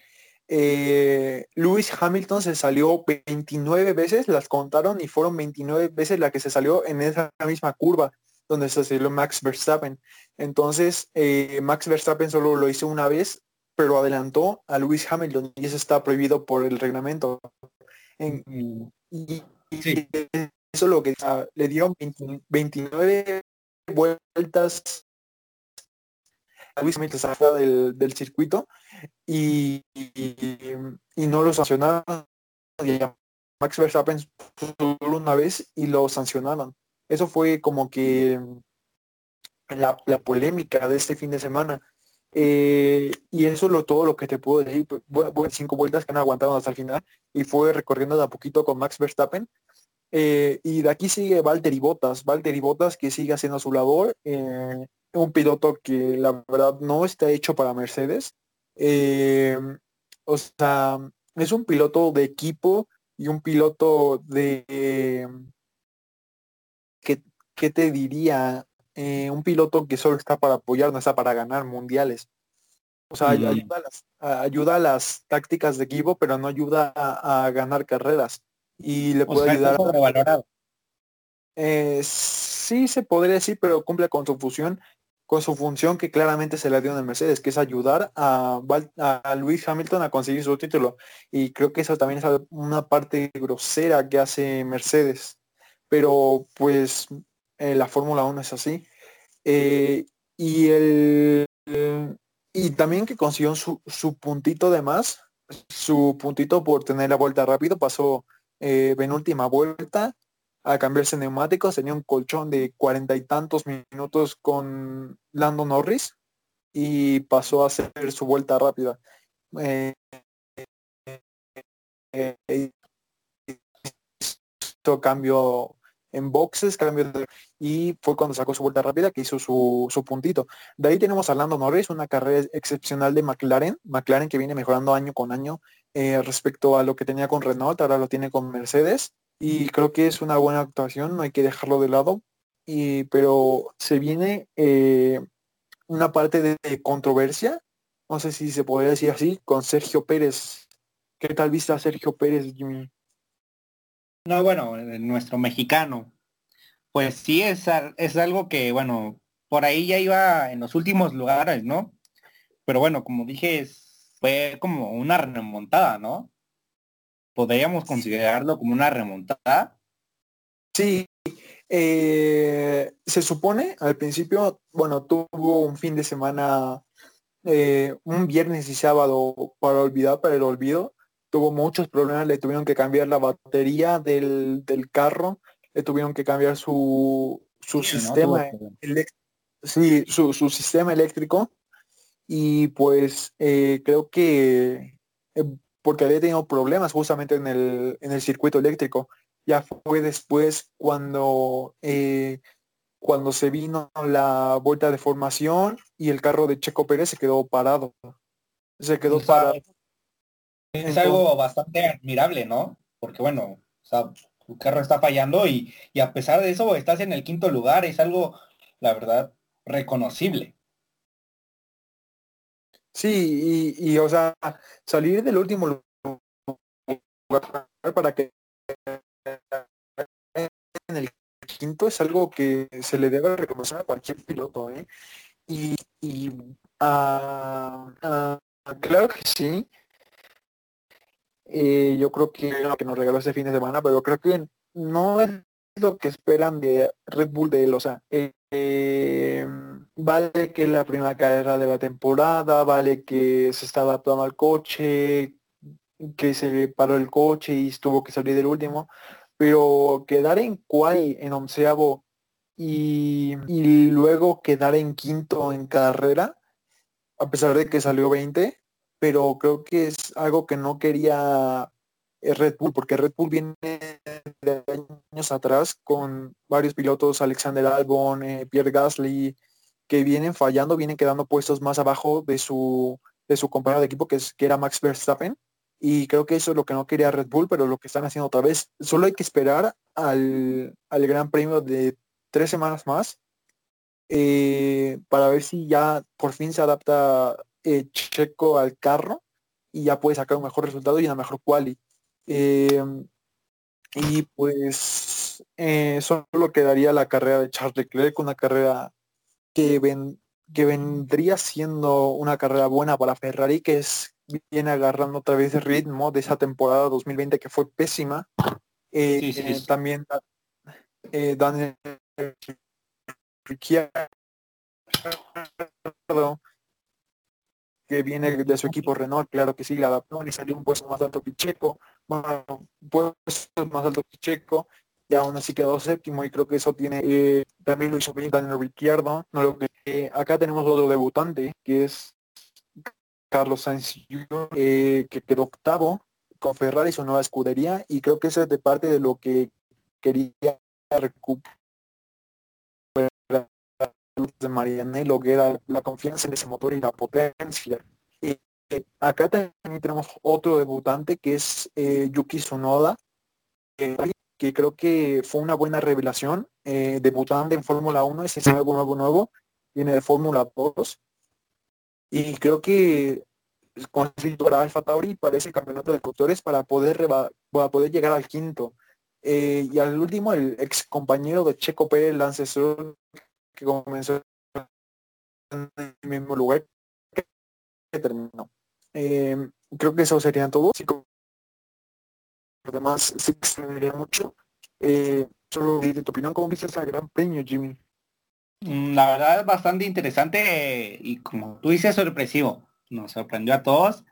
eh, Lewis Hamilton se salió 29 veces, las contaron y fueron 29 veces la que se salió en esa misma curva donde se salió Max Verstappen. Entonces, eh, Max Verstappen solo lo hizo una vez pero adelantó a Lewis Hamilton y eso está prohibido por el reglamento. Mm. y, eso lo que le dieron 29 vueltas Lewis Hamilton del, del circuito y, y, no lo sancionaron. Max Verstappen solo una vez y lo sancionaron. Eso fue como que la, la polémica de este fin de semana. Eh, y eso es lo, todo lo que te puedo decir. Cinco vueltas que han aguantado hasta el final y fue recorriendo de a poquito con Max Verstappen. Eh, y de aquí sigue Valtteri Bottas, Valtteri Bottas que sigue haciendo su labor. Eh, un piloto que la verdad no está hecho para Mercedes. o sea, es un piloto de equipo y un piloto de... ¿Qué, qué te diría? Eh, un piloto que solo está para apoyar, no está para ganar mundiales. O sea, ayuda, a las, tácticas de equipo, pero no ayuda a, ganar carreras. Y le puede ayudar. A... Eh, sí se podría decir, pero cumple con su función, con su función que claramente se le dio en el Mercedes, que es ayudar a, a Luis Hamilton a conseguir su título. Y creo que eso también es una parte grosera que hace Mercedes. Pero pues eh, la Fórmula 1 es así. Eh, y el y también que consiguió su, su, puntito de más, su puntito por tener la vuelta rápido, pasó eh, penúltima vuelta a cambiarse neumáticos, tenía un colchón de cuarenta y tantos minutos con Lando Norris y pasó a hacer su vuelta rápida. Eh, eh, cambio en boxes, cambio y fue cuando sacó su vuelta rápida que hizo su, su, puntito. De ahí tenemos a Lando Norris, una carrera excepcional de McLaren, McLaren que viene mejorando año con año eh, respecto a lo que tenía con Renault, ahora lo tiene con Mercedes y creo que es una buena actuación, no hay que dejarlo de lado, y, pero se viene eh, una parte de, controversia, no sé si se podría decir así, con Sergio Pérez. ¿Qué tal vista Sergio Pérez, Jimmy? No, bueno, nuestro mexicano. Pues sí, es, es algo que, bueno, por ahí ya iba en los últimos lugares, ¿no? Pero bueno, como dije, fue como una remontada, ¿no? ¿Podríamos considerarlo como una remontada? Sí, eh, se supone al principio, bueno, tuvo un fin de semana, eh, un viernes y sábado para olvidar, para el olvido, tuvo muchos problemas, le tuvieron que cambiar la batería del, carro, le tuvieron que cambiar su, su sistema sí, su, su, sistema eléctrico. Y pues eh, creo que porque había tenido problemas justamente en el, en el circuito eléctrico. Ya fue después cuando eh, cuando se vino la vuelta de formación y el carro de Checo Pérez se quedó parado. Se quedó parado es algo bastante admirable, ¿no? Porque bueno, o sea, tu carro está fallando y, a pesar de eso estás en el quinto lugar, es algo, la verdad, reconocible. Sí, y, o sea, salir del último para que en el quinto es algo que se le debe reconocer a cualquier piloto, ¿eh? Y, y ah, ah, claro que sí, eh, yo creo que lo que nos regaló este fin de semana, pero creo que no es lo que esperan de Red Bull de él. O sea, eh, vale que la primera carrera de la temporada, vale que se está adaptando al coche, que se paró el coche y tuvo que salir del último, pero quedar en quali en onceavo y, luego quedar en quinto en carrera, a pesar de que salió 20, pero creo que es algo que no quería Red Bull, porque Red Bull viene de años atrás con varios pilotos, Alexander Albon, eh, Pierre Gasly, que vienen fallando, vienen quedando puestos más abajo de su, de su compañero de equipo, que, es, que era Max Verstappen. Y creo que eso es lo que no quería Red Bull, pero lo que están haciendo otra vez. Solo hay que esperar al, al Gran Premio de tres semanas más eh, para ver si ya por fin se adapta eh, Checo al carro y ya puede sacar un mejor resultado y una mejor quali. Em, y pues eh, solo quedaría la carrera de Charles Leclerc, una carrera que, ven, que vendría siendo una carrera buena para Ferrari, que es viene agarrando otra vez el ritmo de esa temporada 2020 que fue pésima. Eh, eh, también Daniel que viene de su equipo Renault, claro que sí, la adaptó y salió un puesto más alto que Checo, bueno, puesto más alto que Checo, y aún así quedó séptimo y creo que eso tiene, eh, también lo hizo bien Daniel Ricciardo, no lo que, eh, acá tenemos otro debutante, que es Carlos Sainz, eh, que quedó octavo con Ferrari su nueva escudería y creo que eso es de parte de lo que quería recuperar de Marianello, que era la confianza en ese motor y la potencia. Eh, acá también tenemos otro debutante que es Yuki que creo que fue una buena revelación, eh, debutante en Fórmula 1, ese nuevo, nuevo, nuevo, viene de Fórmula 2. Y creo que para Alfa Tauri para ese campeonato de constructores para poder, para poder llegar al quinto. y al último, el ex compañero de Checo Pérez, Lance que comenzó en el mismo lugar que terminó. Eh, creo que eso sería todo. Además, sí extendería mucho. Eh, solo de tu opinión, ¿cómo viste ese gran premio, Jimmy? Mm, la verdad es bastante interesante y como tú dices, sorpresivo. Nos sorprendió a todos.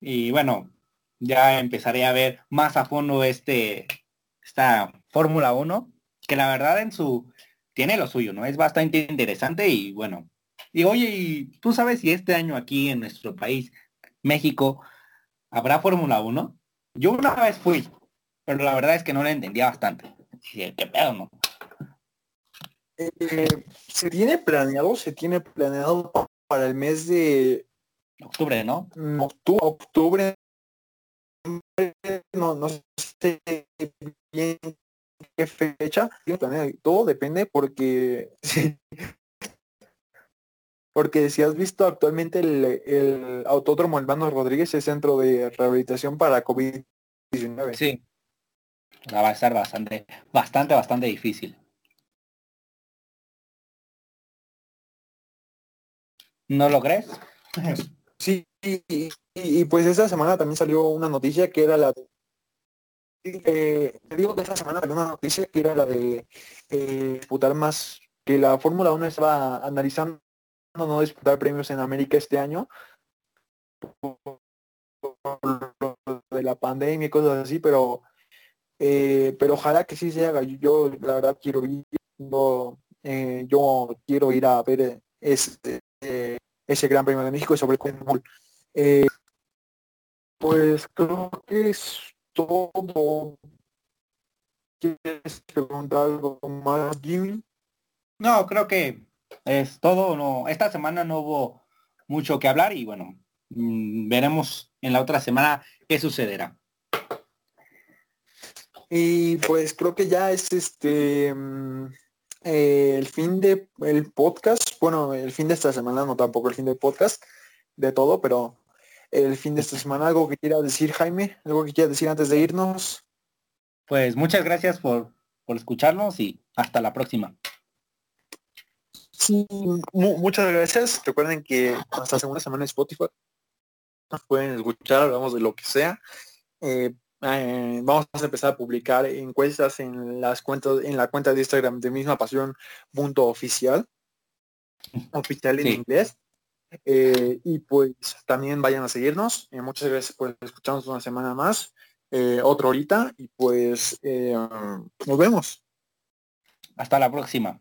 Y bueno, ya empezaré a ver más a fondo este esta Fórmula 1, que la verdad en su tiene lo suyo, ¿no? Es bastante interesante y bueno. Y oye, ¿y tú sabes si este año aquí en nuestro país, México, habrá Fórmula 1? Yo una vez fui, pero la verdad es que no la entendía bastante. ¿Qué pedo, no? Eh, se tiene planeado, se tiene planeado para el mes de octubre, ¿no? Mm, octubre, no, no sé bien qué fecha, todo depende porque porque si has visto actualmente el, el Autódromo Hermano Rodríguez es centro de rehabilitación para COVID-19. Sí. Va a estar bastante, bastante, bastante difícil. ¿No lo crees? Sí, y, y, pues esta semana también salió una noticia que era la de eh, te digo que esta semana había una noticia que era la de eh, disputar más, que la Fórmula 1 estaba analizando no disputar premios en América este año de la pandemia y cosas así, pero eh, pero ojalá que sí se haga. Yo la verdad quiero ir, eh, yo quiero ir a ver este, ese Gran Premio de México y sobre todo pues creo que es todo. ¿Quieres preguntar algo más, Jimmy? No, creo que es todo. No, esta semana no hubo mucho que hablar y bueno, mm, veremos en la otra semana qué sucederá. Y pues creo que ya es este mm, eh, el fin de el podcast. Bueno, el fin de esta semana, no tampoco el fin del podcast de todo, pero el fin de esta semana. ¿Algo que quiera decir, Jaime? ¿Algo que quiera decir antes de irnos? Pues muchas gracias por, por escucharnos y hasta la próxima. Sí, muchas gracias. Recuerden que hasta segunda semana en Spotify nos pueden escuchar, hablamos de lo que sea. Eh, eh, vamos a empezar a publicar encuestas en las cuentas, en la cuenta de Instagram de misma pasión punto oficial, oficial en inglés. Eh, y pues también vayan a seguirnos. Muchas gracias por escucharnos una semana más, otra horita, y pues nos vemos. Hasta la próxima.